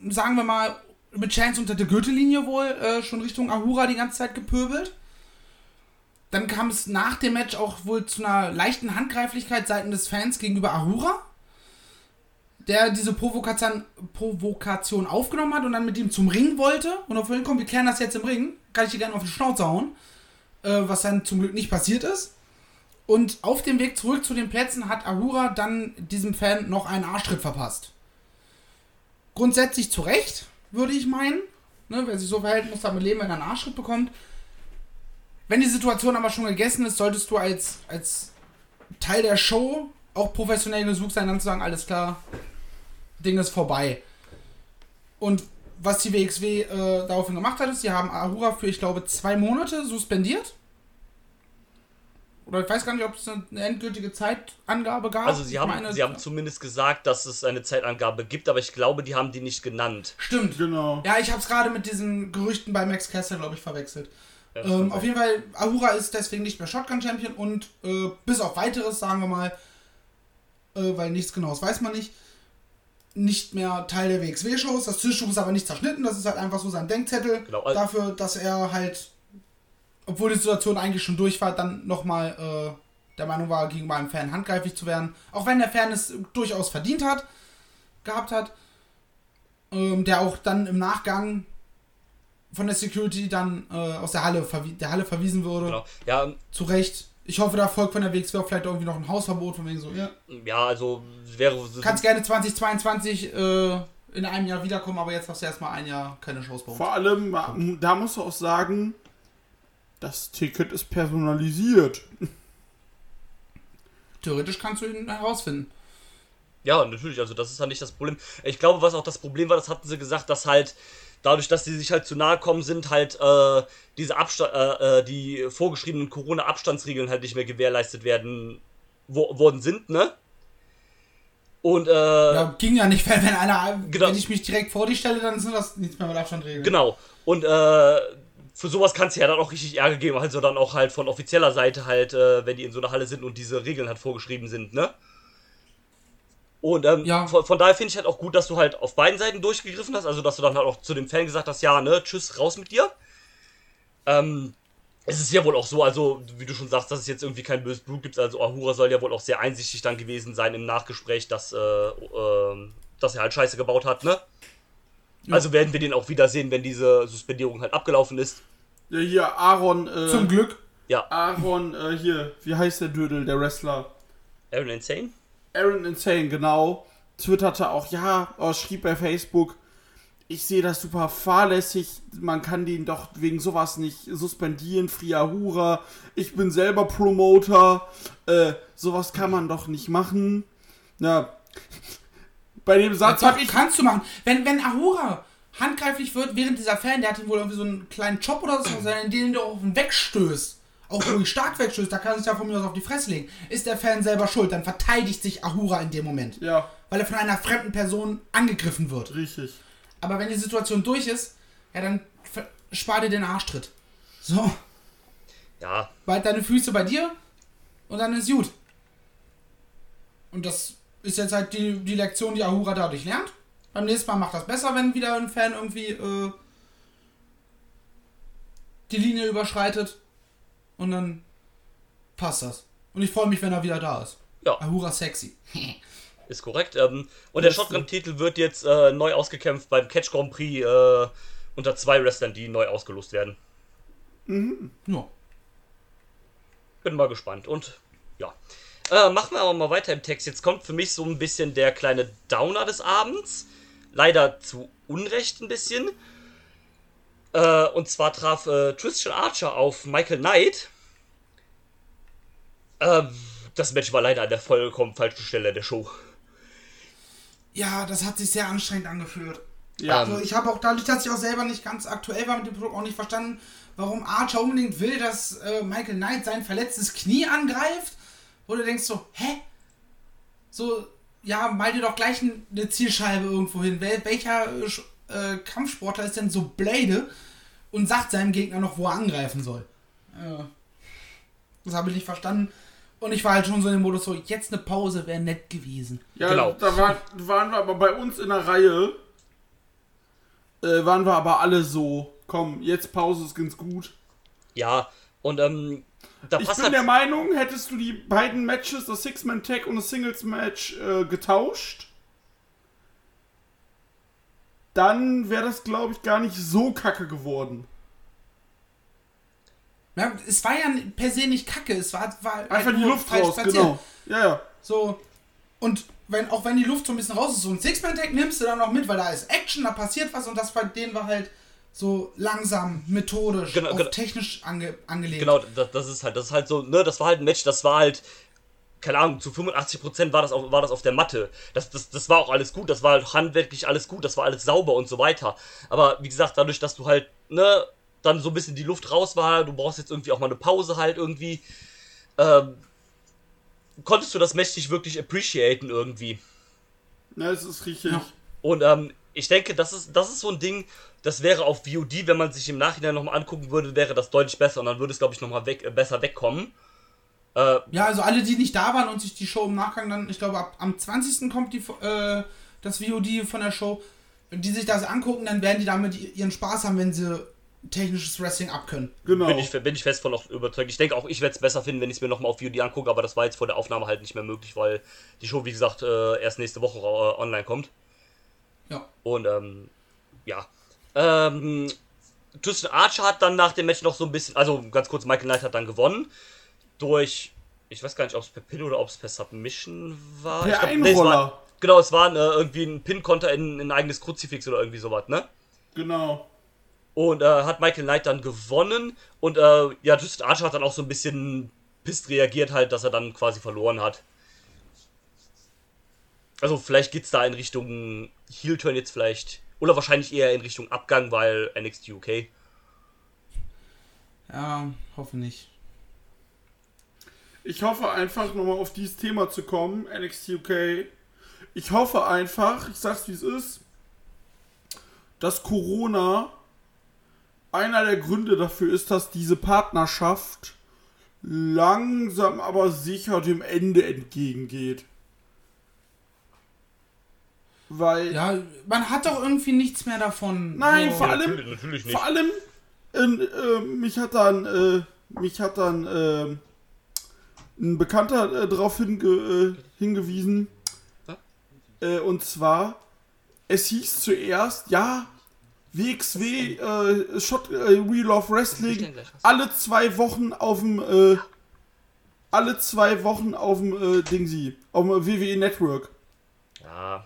sagen wir mal, mit Chance unter der Gürtellinie wohl äh, schon Richtung Ahura die ganze Zeit gepöbelt. Dann kam es nach dem Match auch wohl zu einer leichten Handgreiflichkeit seitens des Fans gegenüber Ahura, der diese Provokation, Provokation aufgenommen hat und dann mit ihm zum Ring wollte. Und auf jeden Fall, wir klären das jetzt im Ring, kann ich dir gerne auf die Schnauze hauen, äh, was dann zum Glück nicht passiert ist. Und auf dem Weg zurück zu den Plätzen hat Ahura dann diesem Fan noch einen Arschtritt verpasst. Grundsätzlich zu Recht, würde ich meinen. Ne, wer sich so verhält, muss damit leben, wenn er einen Arschtritt bekommt. Wenn die Situation aber schon gegessen ist, solltest du als, als Teil der Show auch professionell genug sein, dann zu sagen, alles klar, Ding ist vorbei. Und was die WXW äh, daraufhin gemacht hat, ist, sie haben Ahura für, ich glaube, zwei Monate suspendiert. Oder ich weiß gar nicht, ob es eine endgültige Zeitangabe gab. Also sie haben, meine- sie haben zumindest gesagt, dass es eine Zeitangabe gibt, aber ich glaube, die haben die nicht genannt. Stimmt. Genau. Ja, ich habe es gerade mit diesen Gerüchten bei Max Caster, glaube ich, verwechselt. Ja, Ähm, auf jeden Fall, Ahura ist deswegen nicht mehr Shotgun-Champion und äh, bis auf weiteres, sagen wir mal, äh, weil nichts genaues weiß man nicht, nicht mehr Teil der WXW-Shows. Das Tischtuch ist aber nicht zerschnitten, das ist halt einfach so sein Denkzettel Genau, dafür, dass er halt, obwohl die Situation eigentlich schon durch war, dann nochmal äh, der Meinung war, gegenüber einem Fan handgreiflich zu werden. Auch wenn der Fan es durchaus verdient hat, gehabt hat, ähm, der auch dann im Nachgang von der Security dann äh, aus der Halle, der Halle verwiesen wurde. Genau. Ja, Zu Recht. Ich hoffe, da folgt von der WXW auch vielleicht irgendwie noch ein Hausverbot, von wegen so, ja. ja, also wäre. Kannst gerne 2022 äh, in einem Jahr wiederkommen, aber jetzt hast du erstmal ein Jahr keine Shows bei uns. Vor allem, da musst du auch sagen, das Ticket ist personalisiert. Theoretisch kannst du ihn herausfinden. Ja, natürlich, also das ist ja nicht das Problem. Ich glaube, was auch das Problem war, das hatten sie gesagt, dass halt dadurch, dass sie sich halt zu nahe kommen sind, halt äh, diese Abstand, äh, äh, die vorgeschriebenen Corona-Abstandsregeln halt nicht mehr gewährleistet werden wo, worden sind, ne? Und äh, Ja, ging ja nicht, weil wenn einer, Genau. wenn ich mich direkt vor die stelle, dann sind das nichts mehr mit Abstand regeln. Genau. Und äh, für sowas kann es ja dann auch richtig Ärger geben, also dann auch halt von offizieller Seite halt, äh, wenn die in so einer Halle sind und diese Regeln halt vorgeschrieben sind, ne? Und ähm, Ja. von, von daher finde ich halt auch gut, dass du halt auf beiden Seiten durchgegriffen hast, also dass du dann halt auch zu dem Fan gesagt hast, ja, ne, tschüss, raus mit dir. Ähm, es ist ja wohl auch so, also wie du schon sagst, dass es jetzt irgendwie kein böses Blut gibt, also Ahura soll ja wohl auch sehr einsichtig dann gewesen sein im Nachgespräch, dass, äh, ähm, dass er halt Scheiße gebaut hat, ne? Also werden wir den auch wiedersehen, wenn diese Suspendierung halt abgelaufen ist. Ja, hier, Aaron, äh, Zum Glück. Ja, Aaron, äh, hier, wie heißt der Dödel, der Wrestler? Aaron Insane? Aaron Insane, genau. Twitterte auch, ja, oh, schrieb bei Facebook, ich sehe das super fahrlässig, man kann den doch wegen sowas nicht suspendieren, Friahura, ich bin selber Promoter, äh, sowas kann man doch nicht machen. Na, bei dem Satz Das hab ich... kannst du machen. Wenn, wenn Ahura handgreiflich wird, während dieser Fan, der hat ihm wohl irgendwie so einen kleinen Job oder so, in dem der auf ihn wegstößt, auch ruhig stark wegstößt, da kann er sich ja von mir aus auf die Fresse legen. Ist der Fan selber schuld, dann verteidigt sich Ahura in dem Moment. Ja, Weil er von einer fremden Person angegriffen wird. richtig. Aber wenn die Situation durch ist, ja, dann spar dir den Arschtritt. So, Ja, bald deine Füße bei dir und dann ist gut. Und das ist jetzt halt die, die Lektion, die Ahura dadurch lernt. Beim nächsten Mal macht das besser, wenn wieder ein Fan irgendwie äh, die Linie überschreitet. Und dann passt das. Und ich freue mich, wenn er wieder da ist. Ja. Ahura sexy. ist korrekt. Ähm, und der Shotgun-Titel wird jetzt äh, neu ausgekämpft beim Catch Grand Prix äh, unter zwei Wrestlern, die neu ausgelost werden. Ja. Bin mal gespannt. Und ja. Äh, machen wir aber mal weiter im Text. Jetzt kommt für mich so ein bisschen der kleine Downer des Abends. Leider zu Unrecht ein bisschen. Äh, und zwar traf äh, Christian Archer auf Michael Knight. Ähm, das Match war leider an der vollkommen falschen Stelle der Show. Ja, das hat sich sehr anstrengend angefühlt. Ja. Also ich habe auch dadurch, dass ich auch selber nicht ganz aktuell war mit dem Produkt, auch nicht verstanden, warum Archer unbedingt will, dass äh, Michael Knight sein verletztes Knie angreift. Wo du denkst so, hä? So, ja, mal dir doch gleich eine Zielscheibe irgendwo hin. Wel welcher äh, äh, Kampfsportler ist denn so blade und sagt seinem Gegner noch, wo er angreifen soll? Äh, das habe ich nicht verstanden. Und ich war halt schon so in dem Modus so, jetzt eine Pause wäre nett gewesen. Ja, Genau. da war, waren wir aber bei uns in der Reihe. Äh, waren wir aber alle so, komm, jetzt Pause ist ganz gut. Ja, und ähm, da Ich bin der Meinung, hättest du die beiden Matches, das Six-Man-Tag und das Singles-Match, äh, getauscht, dann wäre das, glaube ich, gar nicht so kacke geworden. Ja, es war ja per se nicht kacke, es war, war halt Einfach die Luft falsch raus, platziert. genau. Ja, ja. So, und wenn, auch wenn die Luft so ein bisschen raus ist, so ein Six-Man-Tag nimmst du dann noch mit, weil da ist Action, da passiert was und das bei denen war halt so langsam, methodisch, Genau, auf genau. technisch ange, angelegt. Genau, das, das ist halt, das ist halt so, ne, das war halt ein Match, das war halt, keine Ahnung, zu 85% war das auf, war das auf der Matte. Das, das, das war auch alles gut, das war halt handwerklich alles gut, das war alles sauber und so weiter. Aber wie gesagt, dadurch, dass du halt, ne, dann so ein bisschen die Luft raus war, du brauchst jetzt irgendwie auch mal eine Pause halt irgendwie, ähm, konntest du das Match nicht wirklich appreciaten irgendwie. Ja, das ist richtig. Ja. Und ähm, ich denke, das ist, das ist so ein Ding, das wäre auf VOD, wenn man sich im Nachhinein nochmal angucken würde, wäre das deutlich besser und dann würde es, glaube ich, nochmal weg, äh, besser wegkommen. Äh, Ja, also alle, die nicht da waren und sich die Show im Nachgang dann, ich glaube, ab, am 20. kommt die, äh, das VOD von der Show. Die sich das angucken, dann werden die damit ihren Spaß haben, wenn sie technisches Wrestling abkönnen. Genau. bin, ich, bin ich fest von auch überzeugt. Ich denke auch, ich werde es besser finden, wenn ich es mir nochmal auf VOD angucke, aber das war jetzt vor der Aufnahme halt nicht mehr möglich, weil die Show, wie gesagt, äh, erst nächste Woche äh, online kommt. Ja. Und ähm, ja. Ähm, Tristan Archer hat dann nach dem Match noch so ein bisschen, also ganz kurz, Michael Knight hat dann gewonnen. Durch, ich weiß gar nicht, ob es per Pin oder ob es per Submission war. Per ich glaub, Einroller. es war, genau, es war äh, irgendwie ein Pin-Konter in, in ein eigenes Kruzifix oder irgendwie sowas, ne? Genau. Und äh, hat Michael Knight dann gewonnen. Und äh, ja, Tristan Archer hat dann auch so ein bisschen pisst reagiert halt, dass er dann quasi verloren hat. Also vielleicht geht's da in Richtung Heel-Turn jetzt vielleicht. Oder wahrscheinlich eher in Richtung Abgang, weil NXT UK. Ja, hoffe nicht. Ich hoffe einfach, nochmal auf dieses Thema zu kommen, NXT UK. Ich hoffe einfach, ich sag's wie es ist, dass Corona einer der Gründe dafür ist, dass diese Partnerschaft langsam aber sicher dem Ende entgegengeht. Weil, Ja, man hat doch irgendwie nichts mehr davon. Nein, so. vor allem- natürlich, natürlich nicht. vor allem, äh, äh, mich hat dann, äh, mich hat dann äh, ein Bekannter äh, darauf hinge äh, hingewiesen. Äh, und zwar, es hieß zuerst, ja, WXW, äh, Shot, äh, We Love Wrestling, alle zwei Wochen auf dem, äh, alle zwei Wochen auf dem, äh, Dingsy, auf dem WWE Network. Ja,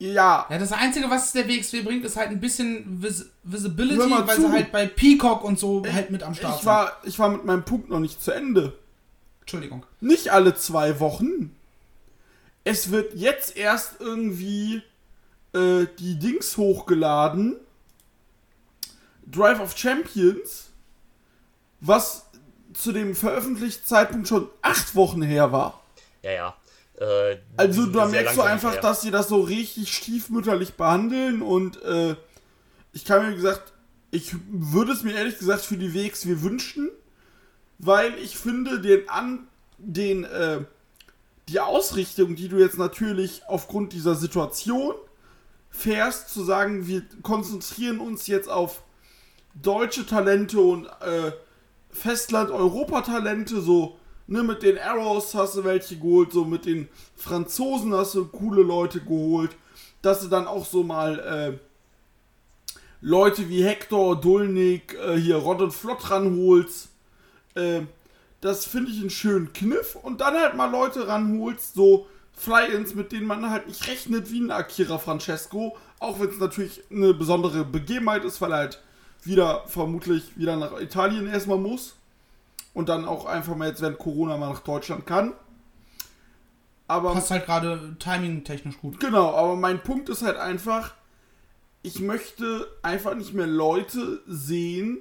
Ja, Ja, das Einzige, was der WXW bringt, ist halt ein bisschen Vis Visibility, weil zu. sie halt bei Peacock und so halt mit am Start ich war, ich war mit meinem Punkt noch nicht zu Ende. sind. Entschuldigung. Nicht alle zwei Wochen. Es wird jetzt erst irgendwie äh, die Dings hochgeladen. Drive of Champions. Was zu dem veröffentlichten Zeitpunkt schon acht Wochen her war. ja, ja. Äh, Also da merkst du einfach, hinterher. dass sie das so richtig stiefmütterlich behandeln und äh, ich kann mir gesagt, ich würde es mir ehrlich gesagt für die WXW wünschen, weil ich finde den an den äh, die Ausrichtung, die du jetzt natürlich aufgrund dieser Situation fährst, zu sagen, wir konzentrieren uns jetzt auf deutsche Talente und äh, Festland-Europa-Talente, so, ne, mit den Arrows hast du welche geholt, so mit den Franzosen hast du coole Leute geholt, dass du dann auch so mal äh, Leute wie Hector, Dulnik, äh, hier Rod und Flott ranholst. Äh, das finde ich einen schönen Kniff. Und dann halt mal Leute ranholst, so Fly-Ins, mit denen man halt nicht rechnet, wie ein Akira Francesco, Auch wenn es natürlich eine besondere Begebenheit ist, weil er halt wieder vermutlich wieder nach Italien erstmal muss. Und dann auch einfach mal jetzt während Corona mal nach Deutschland kann. Aber Passt halt gerade timing-technisch gut. Genau, aber mein Punkt ist halt einfach, ich möchte einfach nicht mehr Leute sehen,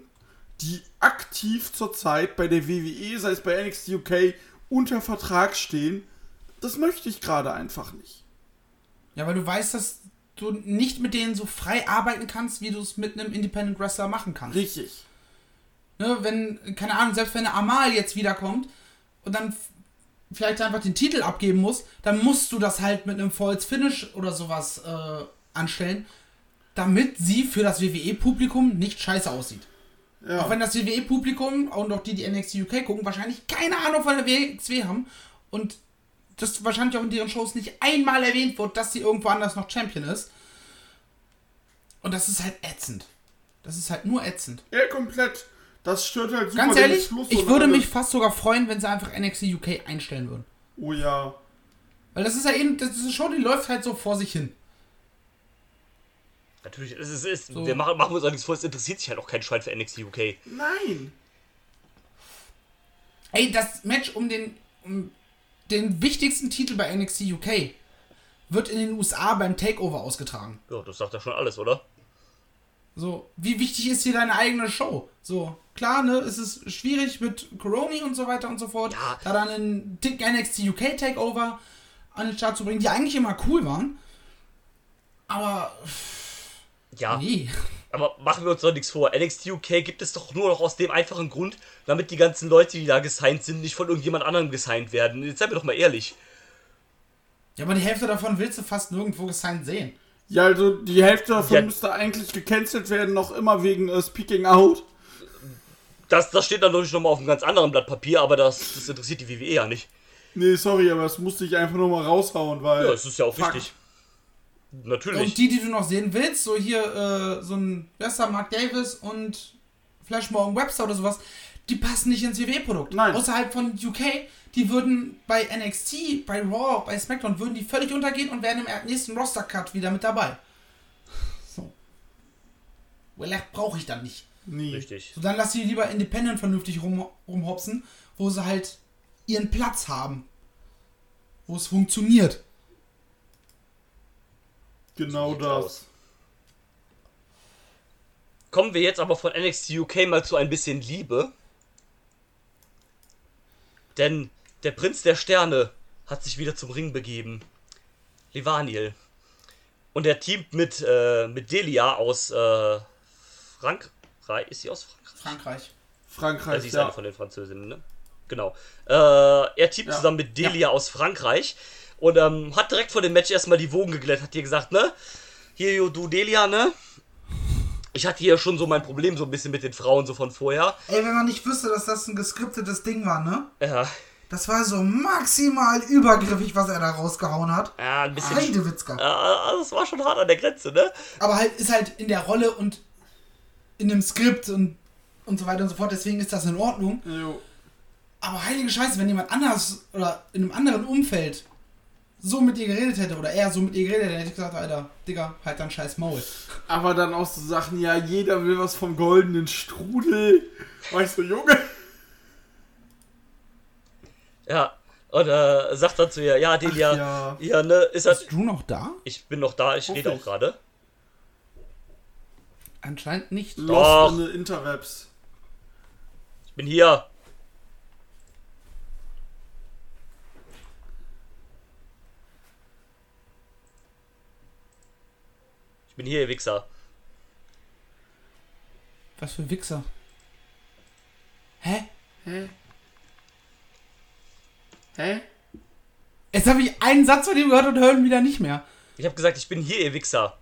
die aktiv zurzeit bei der WWE, sei es bei NXT UK, unter Vertrag stehen. Das möchte ich gerade einfach nicht. Ja, weil du weißt, dass du nicht mit denen so frei arbeiten kannst, wie du es mit einem Independent Wrestler machen kannst. Richtig. Ne, wenn, keine Ahnung, selbst wenn eine Amal jetzt wiederkommt und dann vielleicht einfach den Titel abgeben muss, dann musst du das halt mit einem False Finish oder sowas äh, anstellen, damit sie für das WWE-Publikum nicht scheiße aussieht. Ja. Auch wenn das WWE-Publikum und auch die, die NXT UK gucken, wahrscheinlich keine Ahnung von der WXW haben und das wahrscheinlich auch in deren Shows nicht einmal erwähnt wird, dass sie irgendwo anders noch Champion ist. Und das ist halt ätzend. Das ist halt nur ätzend. ja, komplett. Das stört halt super Ganz den ehrlich, Fluss ich würde alles. mich fast sogar freuen, wenn sie einfach NXT UK einstellen würden. Oh ja. Weil das ist ja eben, das ist eine Show, die läuft halt so vor sich hin. Natürlich, es ist, es ist So. wir machen, machen uns auch nichts vor, es interessiert sich halt auch kein Schwein für NXT UK. Nein. Ey, das Match um den, um den wichtigsten Titel bei NXT UK wird in den USA beim Takeover ausgetragen. Ja, das sagt ja schon alles, oder? So, wie wichtig ist hier deine eigene Show? So, klar, ne, es ist schwierig mit Coroni und so weiter und so fort, Ja. da dann einen dicken NXT UK Takeover an den Start zu bringen, die eigentlich immer cool waren. Aber, Ja, nee. aber machen wir uns doch nichts vor. NXT UK gibt es doch nur noch aus dem einfachen Grund, damit die ganzen Leute, die da gesigned sind, nicht von irgendjemand anderem gesigned werden. Jetzt seien wir doch mal ehrlich. Ja, aber die Hälfte davon willst du fast nirgendwo gesigned sehen. Ja, also die Hälfte davon Ja. müsste eigentlich gecancelt werden, noch immer wegen äh, Speaking Out. Das, das steht dann natürlich nochmal auf einem ganz anderen Blatt Papier, aber das, das interessiert die WWE ja nicht. Nee, sorry, aber das musste ich einfach nur mal raushauen, weil. Ja, das ist ja auch Fuck. wichtig. Natürlich. Und die, die du noch sehen willst, so hier, äh, so ein, da, Mark Davis und Flash Morgan Webster oder sowas, die passen nicht ins WWE-Produkt. Nein. Außerhalb von UK, die würden bei NXT, bei Raw, bei SmackDown, würden die völlig untergehen und wären im nächsten Roster-Cut wieder mit dabei. So. Well, brauche ich dann nicht. Nee. Richtig. So, dann lass sie lieber independent vernünftig rum, rumhopsen, wo sie halt ihren Platz haben. Wo es funktioniert. Genau das. aus. Kommen wir jetzt aber von NXT UK mal zu ein bisschen Liebe. Denn der Prinz der Sterne hat sich wieder zum Ring begeben. Levaniel. Und er teamt mit, äh, mit Delia aus äh, Frankreich. Ist sie aus Frankreich? Frankreich. Frankreich, Also sie ist ja. eine von den Französinnen, ne? Genau. Äh, er teamt Ja. zusammen mit Delia aus Frankreich und ähm, hat direkt vor dem Match erstmal die Wogen geglättet, hat dir gesagt, ne? Hier, du Delia, ne? Ich hatte hier schon so mein Problem so ein bisschen mit den Frauen so von vorher. Ey, wenn man nicht wüsste, dass das ein geskriptetes Ding war, ne? Ja, Das war so maximal übergriffig, was er da rausgehauen hat. ja ein bisschen. Heidewitzka. Ja, das war schon hart an der Grenze, ne? Aber halt ist halt in der Rolle und in dem Skript und, und so weiter und so fort. Deswegen ist das in Ordnung. Jo. Aber heilige Scheiße, wenn jemand anders oder in einem anderen Umfeld so mit ihr geredet hätte oder er so mit ihr geredet hätte, hätte ich gesagt, Alter, Digga, halt dein scheiß Maul. Aber dann auch so Sachen, ja, jeder will was vom goldenen Strudel. Weißt du, Junge? Ja. Und äh, sagt dann zu ihr, ja, Delia, ja. ja. ne, ist das. du noch da? Ich bin noch da, ich rede auch gerade. Anscheinend nicht. Doch. Lost in the Interwebs. Ich bin hier. Bin hier, ihr Wichser. Was für Wichser. Hä? Hä? Hä? Jetzt habe ich einen Satz von ihm gehört und höre ihn wieder nicht mehr. Ich habe gesagt, ich bin hier, ihr Wichser.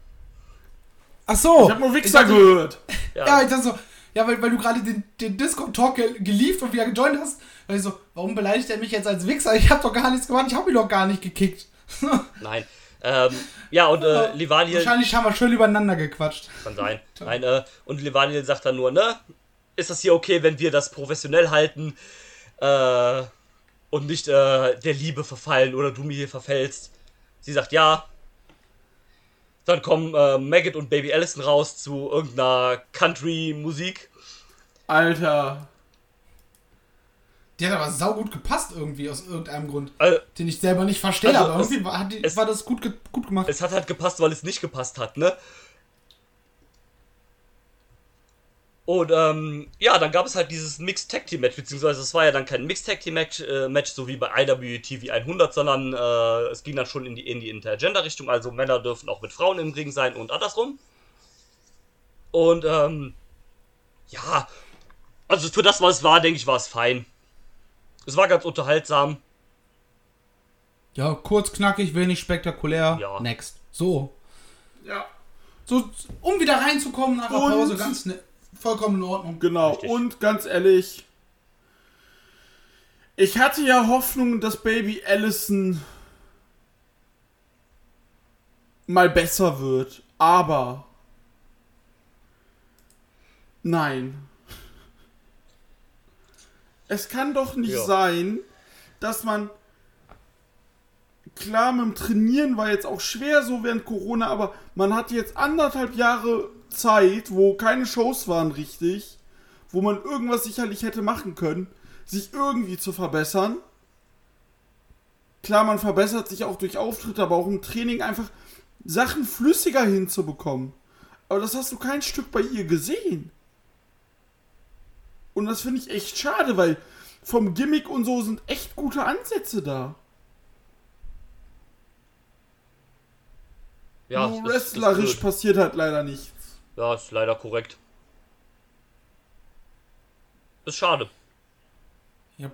Ach so. Ich hab nur Wichser dachte- gehört. Ja, Ja, ich dachte so, ja, weil, weil du gerade den, den Discord-Talk ge gelieft und wieder gejoint hast. Weil ich so, warum beleidigt er mich jetzt als Wichser? Ich habe doch gar nichts gemacht, ich habe ihn doch gar nicht gekickt. nein. Ähm, ja, und äh, Livaniel. Wahrscheinlich haben wir schön übereinander gequatscht. Kann sein. Nein, äh, und Levaniel sagt dann nur, ne? Ist das hier okay, wenn wir das professionell halten? Äh, und nicht äh, der Liebe verfallen oder du mir hier verfällst? Sie sagt ja. Dann kommen äh, Maggot und Baby Allison raus zu irgendeiner Country-Musik. Alter. Die hat aber saugut gepasst irgendwie aus irgendeinem Grund. Also, Den ich selber nicht verstehe, Also, aber es- irgendwie war, hat die, es- war das gut, ge gut gemacht. es hat halt gepasst, weil es nicht gepasst hat, ne? Und ähm, ja, dann gab es halt dieses Mixed Tag Team Match, beziehungsweise es war ja dann kein Mixed Tag Team Match, äh, Match so wie bei IWTV 100, sondern äh, es ging dann schon in die, in die Intergender-Richtung, also Männer dürfen auch mit Frauen im Ring sein und andersrum. Und ähm, ja, also für das, was es war, denke ich, war es fein. Es war ganz unterhaltsam. Ja, kurz, knackig, wenig spektakulär. Ja. Next. So. Ja. So, um wieder reinzukommen nach der Und- Pause, ganz ne vollkommen in Ordnung. Genau. Richtig. Und ganz ehrlich, ich hatte ja Hoffnung, dass Baby Allison mal besser wird, aber nein. Es kann doch nicht Ja. sein, dass man klar, mit dem Trainieren war jetzt auch schwer so während Corona, aber man hat jetzt anderthalb Jahre Zeit, wo keine Shows waren richtig, wo man irgendwas sicherlich hätte machen können, sich irgendwie zu verbessern. Klar, man verbessert sich auch durch Auftritte, aber auch im Training einfach Sachen flüssiger hinzubekommen. Aber das hast du kein Stück bei ihr gesehen. Und das finde ich echt schade, weil vom Gimmick und so sind echt gute Ansätze da. Ja, Nur ist- ist wrestlerisch blöd. passiert halt leider nichts. Ja, ist leider korrekt. Ist schade. Yep.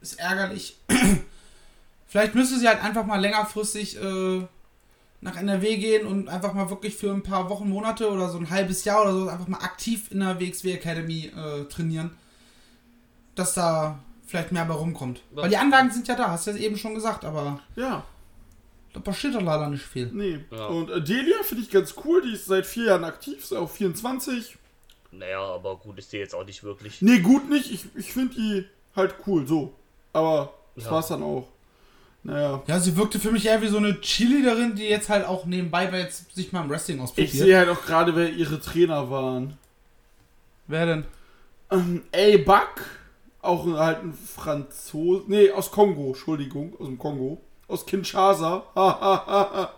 Ist ärgerlich. Vielleicht müsste sie halt einfach mal längerfristig äh, nach NRW gehen und einfach mal wirklich für ein paar Wochen, Monate oder so ein halbes Jahr oder so einfach mal aktiv in der WXW Academy äh, trainieren. Dass da vielleicht mehr bei rumkommt. Was? Weil die Anlagen sind ja da, hast du ja eben schon gesagt, aber Ja, da passiert doch leider nicht viel. nee. Ja. Und Delia finde ich ganz cool, die ist seit vier Jahren aktiv, ist auch 24. Naja, aber gut ist die jetzt auch nicht wirklich. Nee, gut nicht, ich, ich finde die halt cool, so. Aber das Ja. war's dann auch. Naja. Ja, sie wirkte für mich eher wie so eine Cheerleaderin, die jetzt halt auch nebenbei bei jetzt sich mal im Wrestling Ich ausprobiert. sehe halt auch gerade, wer ihre Trainer waren. Wer denn? Ähm, A-Buck, auch halt ein Franzose. Nee, aus Kongo, Entschuldigung, aus dem Kongo. Aus Kinshasa. Ha, ha, ha, ha.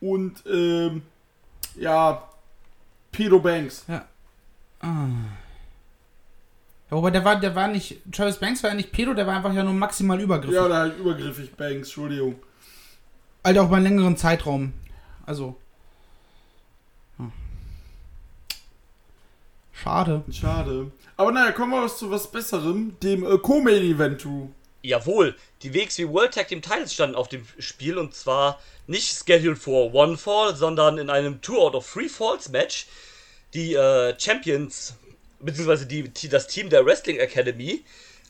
Und, ähm, ja, Pedro Banks. Ja, wobei der war, der war nicht, Travis Banks war ja nicht Pedo, der war einfach ja nur maximal übergriffig. Ja, oder halt übergriffig Banks, Entschuldigung. Halt auch über einen längeren Zeitraum. Also. hm. Schade. Schade. Aber naja, kommen wir zu was Besserem, dem äh, Co-Main-Event, du. Jawohl, die WXW World Tag Team Titles standen auf dem Spiel und zwar nicht scheduled for One Fall, sondern in einem Two out of Three Falls Match. Die äh, Champions, beziehungsweise die, die, das Team der Wrestling Academy,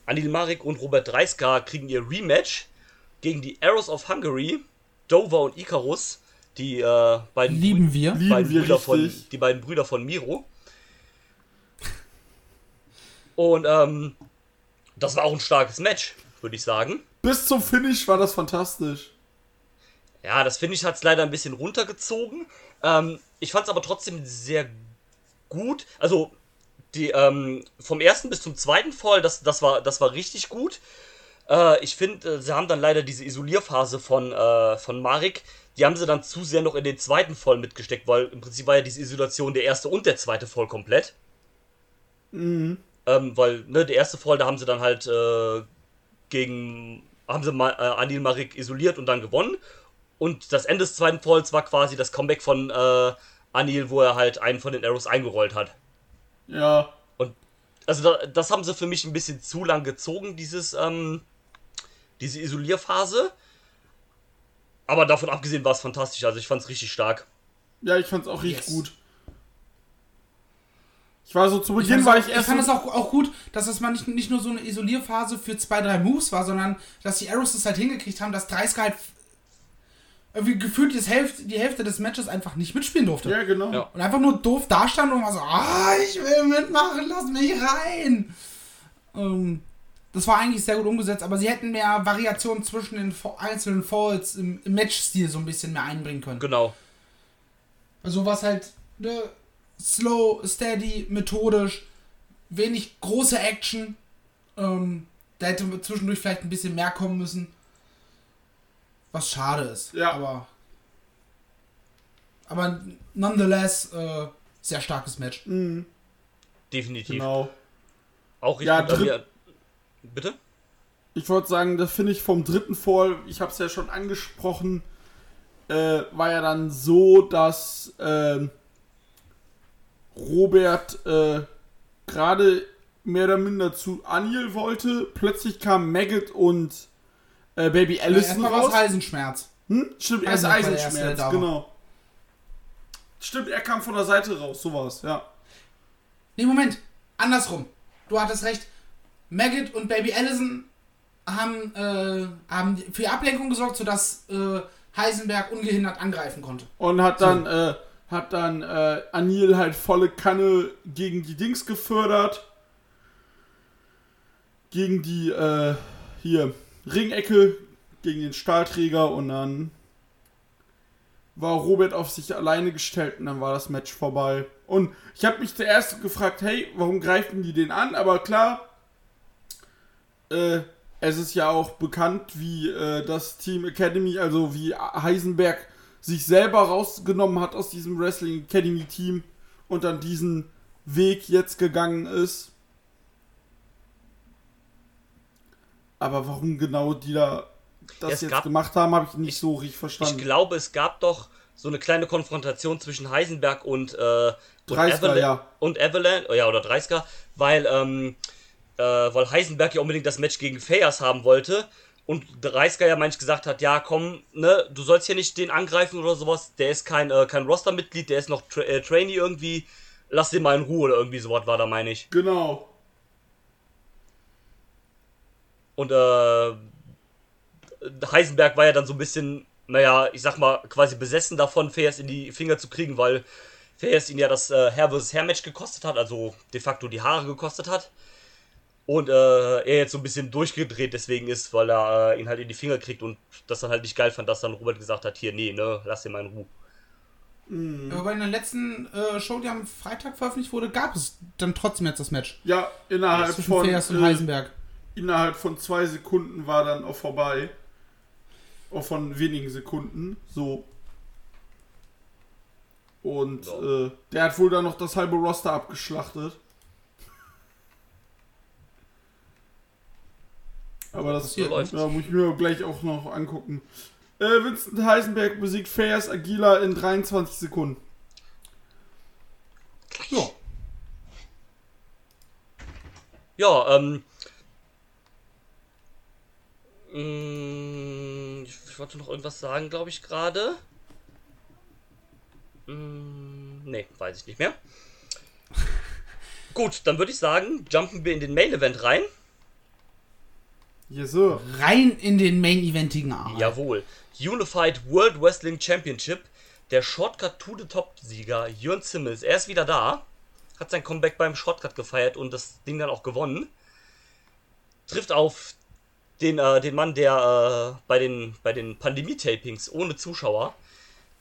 Anil Marek und Robert Dreiska, kriegen ihr Rematch gegen die Arrows of Hungary, Dover und Icarus, die äh, beiden Lieben wir. Lieben beiden wir Brüder von, richtig. die beiden Brüder von Miro. Und ähm, das war auch ein starkes Match, würde ich sagen. Bis zum Finish war das fantastisch. Ja, das finde ich hat es leider ein bisschen runtergezogen. Ähm, ich fand es aber trotzdem sehr gut. Also die ähm, vom ersten bis zum zweiten Fall, das, das war das war richtig gut. Äh, ich finde, äh, sie haben dann leider diese Isolierphase von äh, von Marek, die haben sie dann zu sehr noch in den zweiten Fall mitgesteckt, weil im Prinzip war ja diese Isolation der erste und der zweite Fall komplett. Ähm, weil ne, der erste Fall, da haben sie dann halt äh, gegen haben sie mal äh, Anil Marik isoliert und dann gewonnen. Und das Ende des zweiten Falls war quasi das Comeback von äh, Anil, wo er halt einen von den Arrows eingerollt hat. Ja. Und also da, das haben sie für mich ein bisschen zu lang gezogen, dieses, ähm, diese Isolierphase. Aber davon abgesehen war es fantastisch. Also ich fand es richtig stark. Ja, ich fand's auch richtig Yes. gut. Ich war so zu Ich Beginn fand, war es ich erst ich fand es auch, auch gut, dass es mal nicht, nicht nur so eine Isolierphase für zwei, drei Moves war, sondern dass die Arrows das halt hingekriegt haben, dass 30 halt irgendwie gefühlt die Hälfte, die Hälfte des Matches einfach nicht mitspielen durfte. Ja, genau. Ja. Und einfach nur doof dastand und war so, ah, ich will mitmachen, lass mich rein. Ähm, das war eigentlich sehr gut umgesetzt, aber sie hätten mehr Variation zwischen den einzelnen Falls im, im Matchstil so ein bisschen mehr einbringen können. Genau. Also was halt ne, slow, steady, methodisch, wenig große Action. Ähm, da hätte zwischendurch vielleicht ein bisschen mehr kommen müssen. Was schade ist. Ja. Aber, aber nonetheless, äh, sehr starkes Match. Mhm, Definitiv. genau. Auch richtig Ja, an dritt- mir- Bitte? Ich wollte sagen, das finde ich vom dritten Fall, ich habe es ja schon angesprochen, äh, war ja dann so, dass ähm, Robert äh, gerade mehr oder minder zu Anil wollte. Plötzlich kamen Maggot und äh, Baby Äh, Allison es raus. Heisenschmerz. Hm? Stimmt, er ist Eisenschmerz, genau. Stimmt, er kam von der Seite raus, sowas, ja. Nee, Moment. Andersrum. Du hattest recht. Maggot und Baby Allison haben, äh, haben für Ablenkung gesorgt, sodass äh, Heisenberg ungehindert angreifen konnte. Und hat dann, äh, hat dann äh, Anil halt volle Kanne gegen die Dings gefördert. Gegen die, äh, hier, Ringecke, gegen den Stahlträger und dann war Robert auf sich alleine gestellt und dann war das Match vorbei. Und ich habe mich zuerst gefragt, hey, warum greifen die den an? Aber klar, äh, es ist ja auch bekannt, wie äh, das Team Academy, also wie Heisenberg sich selber rausgenommen hat aus diesem Wrestling Academy Team und dann diesen Weg jetzt gegangen ist. Aber warum genau die da das Es jetzt gab- gemacht haben, habe ich nicht so richtig Ich verstanden. glaube, es gab doch so eine kleine Konfrontation zwischen Heisenberg und, äh, und, 30er, Avalan- ja. und Avalanche, ja, oder 30er, weil, ähm, äh, weil Heisenberg ja unbedingt das Match gegen Fayers haben wollte und 30er ja manchmal gesagt hat, ja, komm, ne, du sollst hier nicht den angreifen oder sowas, der ist kein, äh, kein Roster-Mitglied, der ist noch Tra äh, Trainee irgendwie, lass den mal in Ruhe oder irgendwie sowas war da, meine ich. Genau. Und äh, Heisenberg war ja dann so ein bisschen, naja, ich sag mal, quasi besessen davon, Fayers in die Finger zu kriegen, weil Fayers ihn ja das äh, Hair vs. Hair Match gekostet hat, also de facto die Haare gekostet hat. Und äh, er jetzt so ein bisschen durchgedreht deswegen ist, weil er äh, ihn halt in die Finger kriegt und das dann halt nicht geil fand, dass dann Robert gesagt hat, hier, nee, ne, lass den mal in Ruhe. Aber bei der letzten äh, Show, die am Freitag veröffentlicht wurde, gab es dann trotzdem jetzt das Match. Ja, innerhalb Zwischen von Fayers und äh, Heisenberg. Innerhalb von zwei Sekunden war dann auch vorbei. Auch von wenigen Sekunden. So. Und Ja. äh, der hat wohl dann noch das halbe Roster abgeschlachtet. Aber das Passiert, läuft. ja, muss ich mir gleich auch noch angucken. Äh, Vincent Heisenberg besiegt Fayers Aguila in 23 Sekunden. Ja. Ja, ähm. Mh, Ich wollte noch irgendwas sagen, glaube ich, gerade. Nee, weiß ich nicht mehr. Gut, dann würde ich sagen, jumpen wir in den Main-Event rein. Yes, sir. Rein in den Main-Eventigen Arm. Jawohl. Unified World Wrestling Championship. Der Shortcut to the Top-Sieger Jörn Simmels. Er ist wieder da. Hat sein Comeback beim Shortcut gefeiert und das Ding dann auch gewonnen. Trifft auf den, äh, den Mann, der äh, bei den, bei den Pandemie-Tapings ohne Zuschauer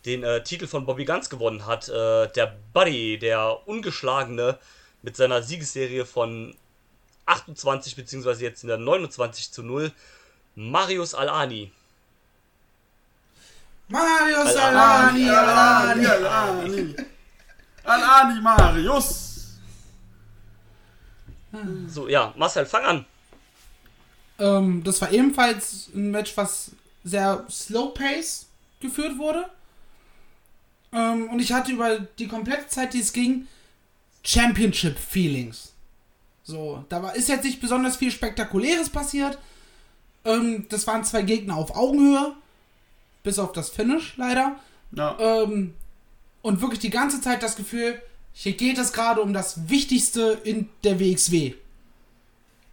den äh, Titel von Bobby Guns gewonnen hat. Äh, der Buddy, der Ungeschlagene, mit seiner Siegesserie von 28 beziehungsweise jetzt in der 29 zu 0. Marius Alani. Mario Al- Salani, Alani, Alani. Alani. Alani Marius. So, ja, Marcel, fang an. Ähm, das war ebenfalls ein Match, was sehr slow pace geführt wurde. Ähm, und ich hatte über die komplette Zeit, die es ging, Championship Feelings. So, da war, ist jetzt nicht besonders viel Spektakuläres passiert. Ähm, das waren zwei Gegner auf Augenhöhe. Bis auf das Finish, leider. Ja. Ähm, und wirklich die ganze Zeit das Gefühl, hier geht es gerade um das Wichtigste in der WXW.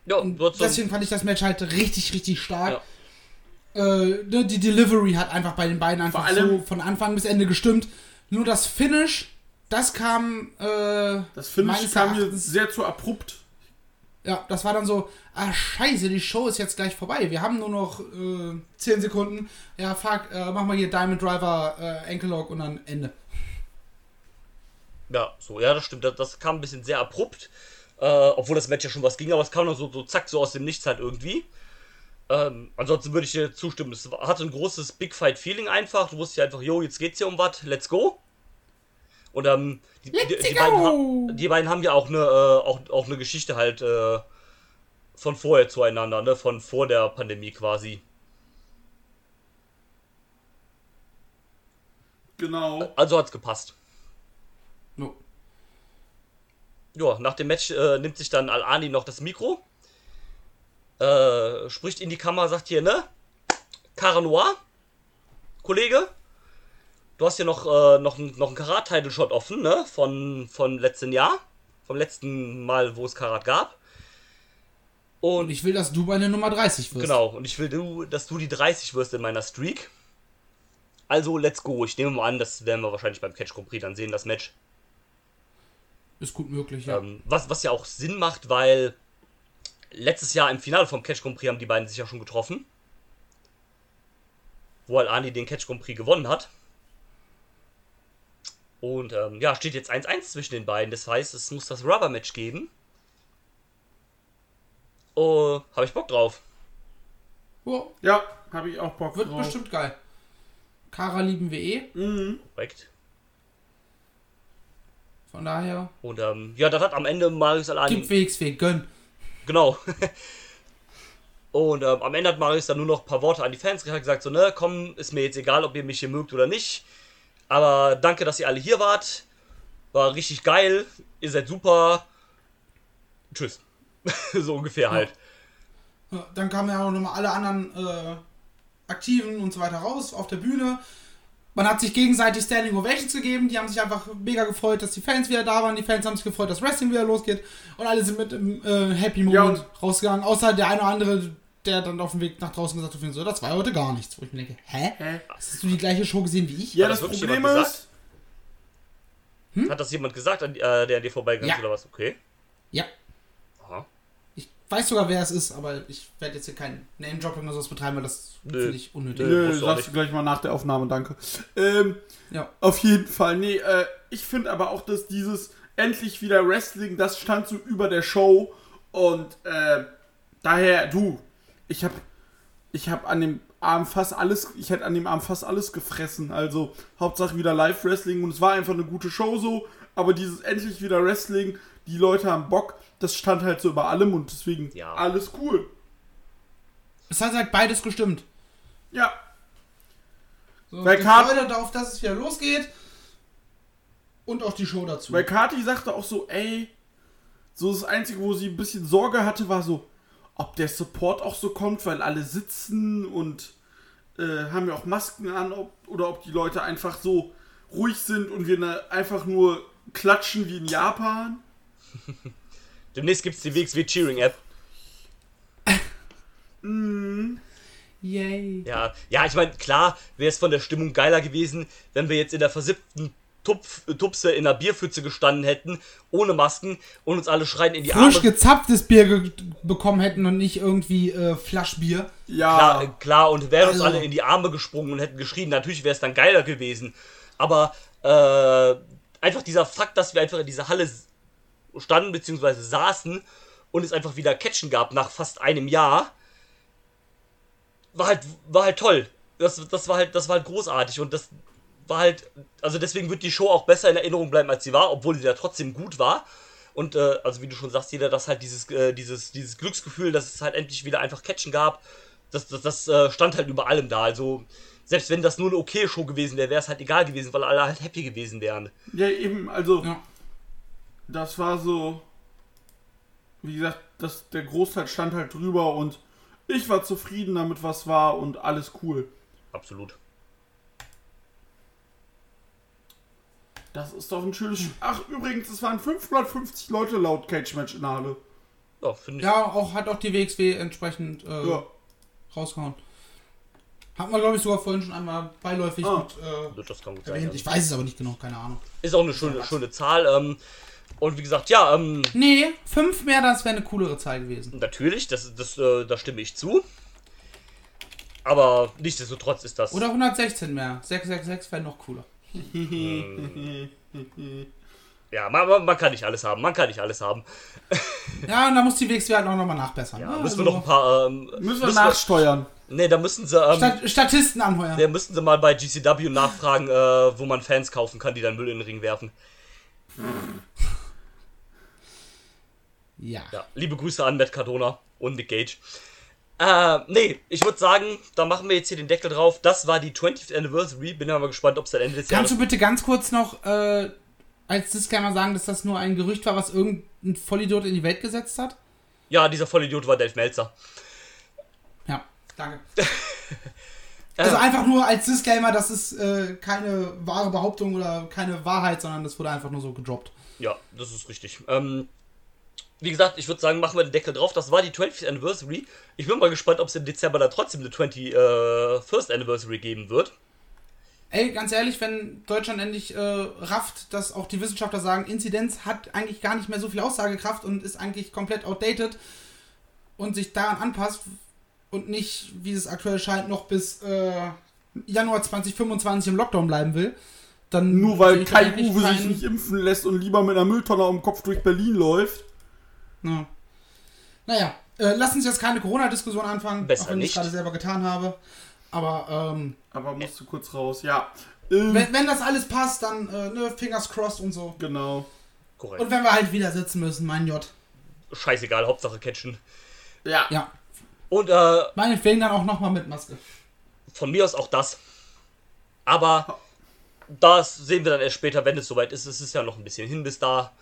Ja, Und wird so, deswegen fand ich das Match halt richtig, richtig stark. Äh, ne, die Delivery hat einfach bei den beiden einfach Vor allem- so von Anfang bis Ende gestimmt. Nur das Finish, das kam. Äh, Das Finish kam mir sehr zu abrupt. Ja, das war dann so, ah scheiße, die Show ist jetzt gleich vorbei. Wir haben nur noch äh, 10 Sekunden. Ja, fuck, äh, machen wir hier Diamond Driver, äh, Ankle Lock und dann Ende. Ja, so, ja, das stimmt. Das, das kam ein bisschen sehr abrupt. Äh, obwohl das Match ja schon was ging, aber es kam dann so, so zack, so aus dem Nichts halt irgendwie. Ähm, ansonsten würde ich dir zustimmen. Es hatte ein großes Big Fight Feeling einfach. Du wusstest ja einfach, jo, jetzt geht's hier um was, let's go. Und ähm, die, die, die, beiden, die beiden haben ja auch eine, äh, auch, auch eine Geschichte halt äh, von vorher zueinander, ne? Von vor der Pandemie quasi. Genau. Also hat's gepasst. No. Ja, nach dem Match äh, nimmt sich dann Al-Ani noch das Mikro, äh, spricht in die Kamera, sagt hier, ne? Cara Noir, Kollege, du hast hier noch, äh, noch, einen- noch einen Karat-Title-Shot offen, ne? Von, von letzten Jahr, vom letzten Mal, wo es Karat gab. Und ich will, dass du meine Nummer 30 wirst. Genau, und ich will, du, dass du die 30 wirst in meiner Streak. Also, let's go. Ich nehme mal an, das werden wir wahrscheinlich beim Catch Grand Prix dann sehen, das Match. Ist gut möglich, ja. Ähm, was, was ja auch Sinn macht, weil letztes Jahr im Finale vom Catch Grand Prix haben die beiden sich ja schon getroffen. Wo halt Ani den Catch Grand Prix gewonnen hat. Und ähm, ja, steht jetzt 1-1 zwischen den beiden. Das heißt, es muss das Rubber-Match geben. Oh, habe ich Bock drauf. Ja, Ja, habe ich auch Bock wird drauf. bestimmt geil. Kara lieben wir eh. Mhm. Korrekt. Von daher, Und ähm, ja, das hat am Ende Marius Alani. gib WXW, gönn. Genau. Und ähm, am Ende hat Marius dann nur noch ein paar Worte an die Fans gesagt, so, ne, komm, ist mir jetzt egal, ob ihr mich hier mögt oder nicht. Aber danke, dass ihr alle hier wart. War richtig geil. Ihr seid super. Tschüss. so ungefähr halt. Ja, Dann kamen ja auch nochmal alle anderen äh, Aktiven und so weiter raus auf der Bühne. Man hat sich gegenseitig Standing Ovations gegeben. Die haben sich einfach mega gefreut, dass die Fans wieder da waren. Die Fans haben sich gefreut, dass Wrestling wieder losgeht. Und alle sind mit einem äh, Happy Moment Ja, rausgegangen. Außer der eine oder andere, der dann auf dem Weg nach draußen gesagt hat, so, das war heute gar nichts. Wo ich mir denke, hä? Hä? Hast du die gleiche Show gesehen wie ich? Ja, Hat das das wirklich Problem jemand ist, Hat das jemand gesagt, an, äh, der an dir vorbeigegangen ist Ja. oder was? Okay. Ja. Weiß sogar, wer es ist, aber ich werde jetzt hier kein Name-Dropping oder sowas betreiben, weil das Nö. finde ich unnötig. Nö. Auch sagst du gleich mal nach der Aufnahme, danke. Ähm, Ja. auf jeden Fall, nee, äh, ich finde aber auch, dass dieses endlich wieder Wrestling, das stand so über der Show und äh, daher, du, ich hab, ich hab an dem Abend fast alles, ich hätte an dem Abend fast alles gefressen, also Hauptsache wieder Live-Wrestling und es war einfach eine gute Show so, aber dieses endlich wieder Wrestling, die Leute haben Bock, das stand halt so über allem und deswegen Ja. alles cool. Es hat halt beides gestimmt. Ja, So, Weil die Kat- Freude darauf, dass es wieder losgeht. Und auch die Show dazu. Weil Kati sagte auch so, ey, so das Einzige, wo sie ein bisschen Sorge hatte, war so, ob der Support auch so kommt, weil alle sitzen und äh, haben ja auch Masken an, ob, oder ob die Leute einfach so ruhig sind und wir ne, einfach nur klatschen wie in Japan. Demnächst gibt's die WXW Cheering App. Yay. Ja, ja, ich meine, klar wäre es von der Stimmung geiler gewesen, wenn wir jetzt in der versippten Tupf, Tupse in der Bierpfütze gestanden hätten, ohne Masken und uns alle schreien in die Frisch Arme. gezapftes Bier ge bekommen hätten und nicht irgendwie äh, Flaschbier. Ja, Klar, klar, und wären uns Also- alle in die Arme gesprungen und hätten geschrien. Natürlich wäre es dann geiler gewesen. Aber äh, einfach dieser Fakt, dass wir einfach in dieser Halle standen bzw. saßen und es einfach wieder Catchen gab nach fast einem Jahr, war halt, war halt toll. Das, das, war halt, das war halt großartig und das war halt, also deswegen wird die Show auch besser in Erinnerung bleiben, als sie war, obwohl sie ja trotzdem gut war. Und äh, also wie du schon sagst, jeder, dass halt dieses, äh, dieses, dieses Glücksgefühl, dass es halt endlich wieder einfach Catchen gab, das, das, das äh, stand halt über allem da. Also selbst wenn das nur eine okay Show gewesen wäre, wäre es halt egal gewesen, weil alle halt happy gewesen wären. ja eben, also Ja. Das war so, wie gesagt, das, der Großteil stand halt drüber und ich war zufrieden damit, was war und alles cool. Absolut. Das ist doch ein schönes. Ach, übrigens, es waren 550 Leute laut Cage Match in der Halle. Ja, finde ich. Ja, auch hat auch die WXW entsprechend äh, Ja. rausgehauen. Hat man, glaube ich, sogar vorhin schon einmal beiläufig Ah. mit äh, Das kann gut sein. erwähnt. Ich weiß es aber nicht genau, keine Ahnung. Ist auch eine schöne, schöne Zahl. Ähm, Und wie gesagt, ja, ähm, Nee, fünf mehr, das wäre eine coolere Zahl gewesen. natürlich, das, das, äh, da stimme ich zu. Aber nichtsdestotrotz ist das. Oder 116 mehr. 666 wäre noch cooler. Ja, man, man, man kann nicht alles haben. Man kann nicht alles haben. Ja, und da muss die WXW halt auch nochmal nachbessern. Ja, ne? müssen Also, wir noch ein paar. Ähm, Müssen wir nachsteuern. Nee, da müssen sie. Ähm, Stat Statisten anheuern. da müssten sie mal bei GCW nachfragen, äh, wo man Fans kaufen kann, die dann Müll in den Ring werfen. Ja. Ja, liebe Grüße an Matt Cardona und Nick Gage. Äh, nee, ich würde sagen, da machen wir jetzt hier den Deckel drauf. Das war die 20th Anniversary. Bin aber gespannt, ob es dann Ende des Kannst Jahres. du bitte ganz kurz noch äh, als Disclaimer sagen, dass das nur ein Gerücht war, was irgendein Vollidiot in die Welt gesetzt hat? Ja, dieser Vollidiot war Dave Meltzer. Ja, danke. Also Äh, einfach nur als Disclaimer, das ist äh, keine wahre Behauptung oder keine Wahrheit, sondern das wurde einfach nur so gedroppt. Ja, das ist richtig. Ähm, wie gesagt, ich würde sagen, machen wir den Deckel drauf. Das war die 20th Anniversary. Ich bin mal gespannt, ob es im Dezember da trotzdem eine 21st Anniversary geben wird. Ey, ganz ehrlich, wenn Deutschland endlich äh, rafft, dass auch die Wissenschaftler sagen, Inzidenz hat eigentlich gar nicht mehr so viel Aussagekraft und ist eigentlich komplett outdated und sich daran anpasst und nicht, wie es aktuell scheint, noch bis äh, Januar 2025 im Lockdown bleiben will, dann Nur weil Kai Uwe sich nicht impfen lässt und lieber mit einer Mülltonne am Kopf durch Berlin läuft. Ja. Naja, äh, lass uns jetzt keine Corona-Diskussion anfangen, Besser auch wenn ich es gerade selber getan habe. Aber ähm, Aber musst du kurz raus, ja. Ähm, wenn, wenn das alles passt, dann äh, ne, Fingers crossed und so. genau. Korrekt. Und wenn wir halt wieder sitzen müssen, mein J. Scheißegal, Hauptsache catchen. Ja. Ja, Und äh, meinetwegen dann auch nochmal mit Maske. von mir aus auch das. Aber das sehen wir dann erst später, wenn es soweit ist. Es ist ja noch ein bisschen hin bis da.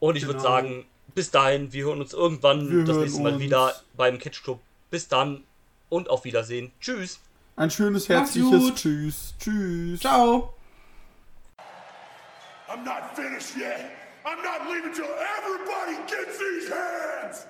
Und ich würde Genau. sagen, bis dahin, wir hören uns irgendwann Wir das nächste Mal uns. wieder beim Catch Club. Bis dann und auf Wiedersehen. Tschüss. Ein schönes, herzliches. Tschüss. Tschüss. Ciao! I'm not finished yet. I'm not leaving till everybody gets these hands.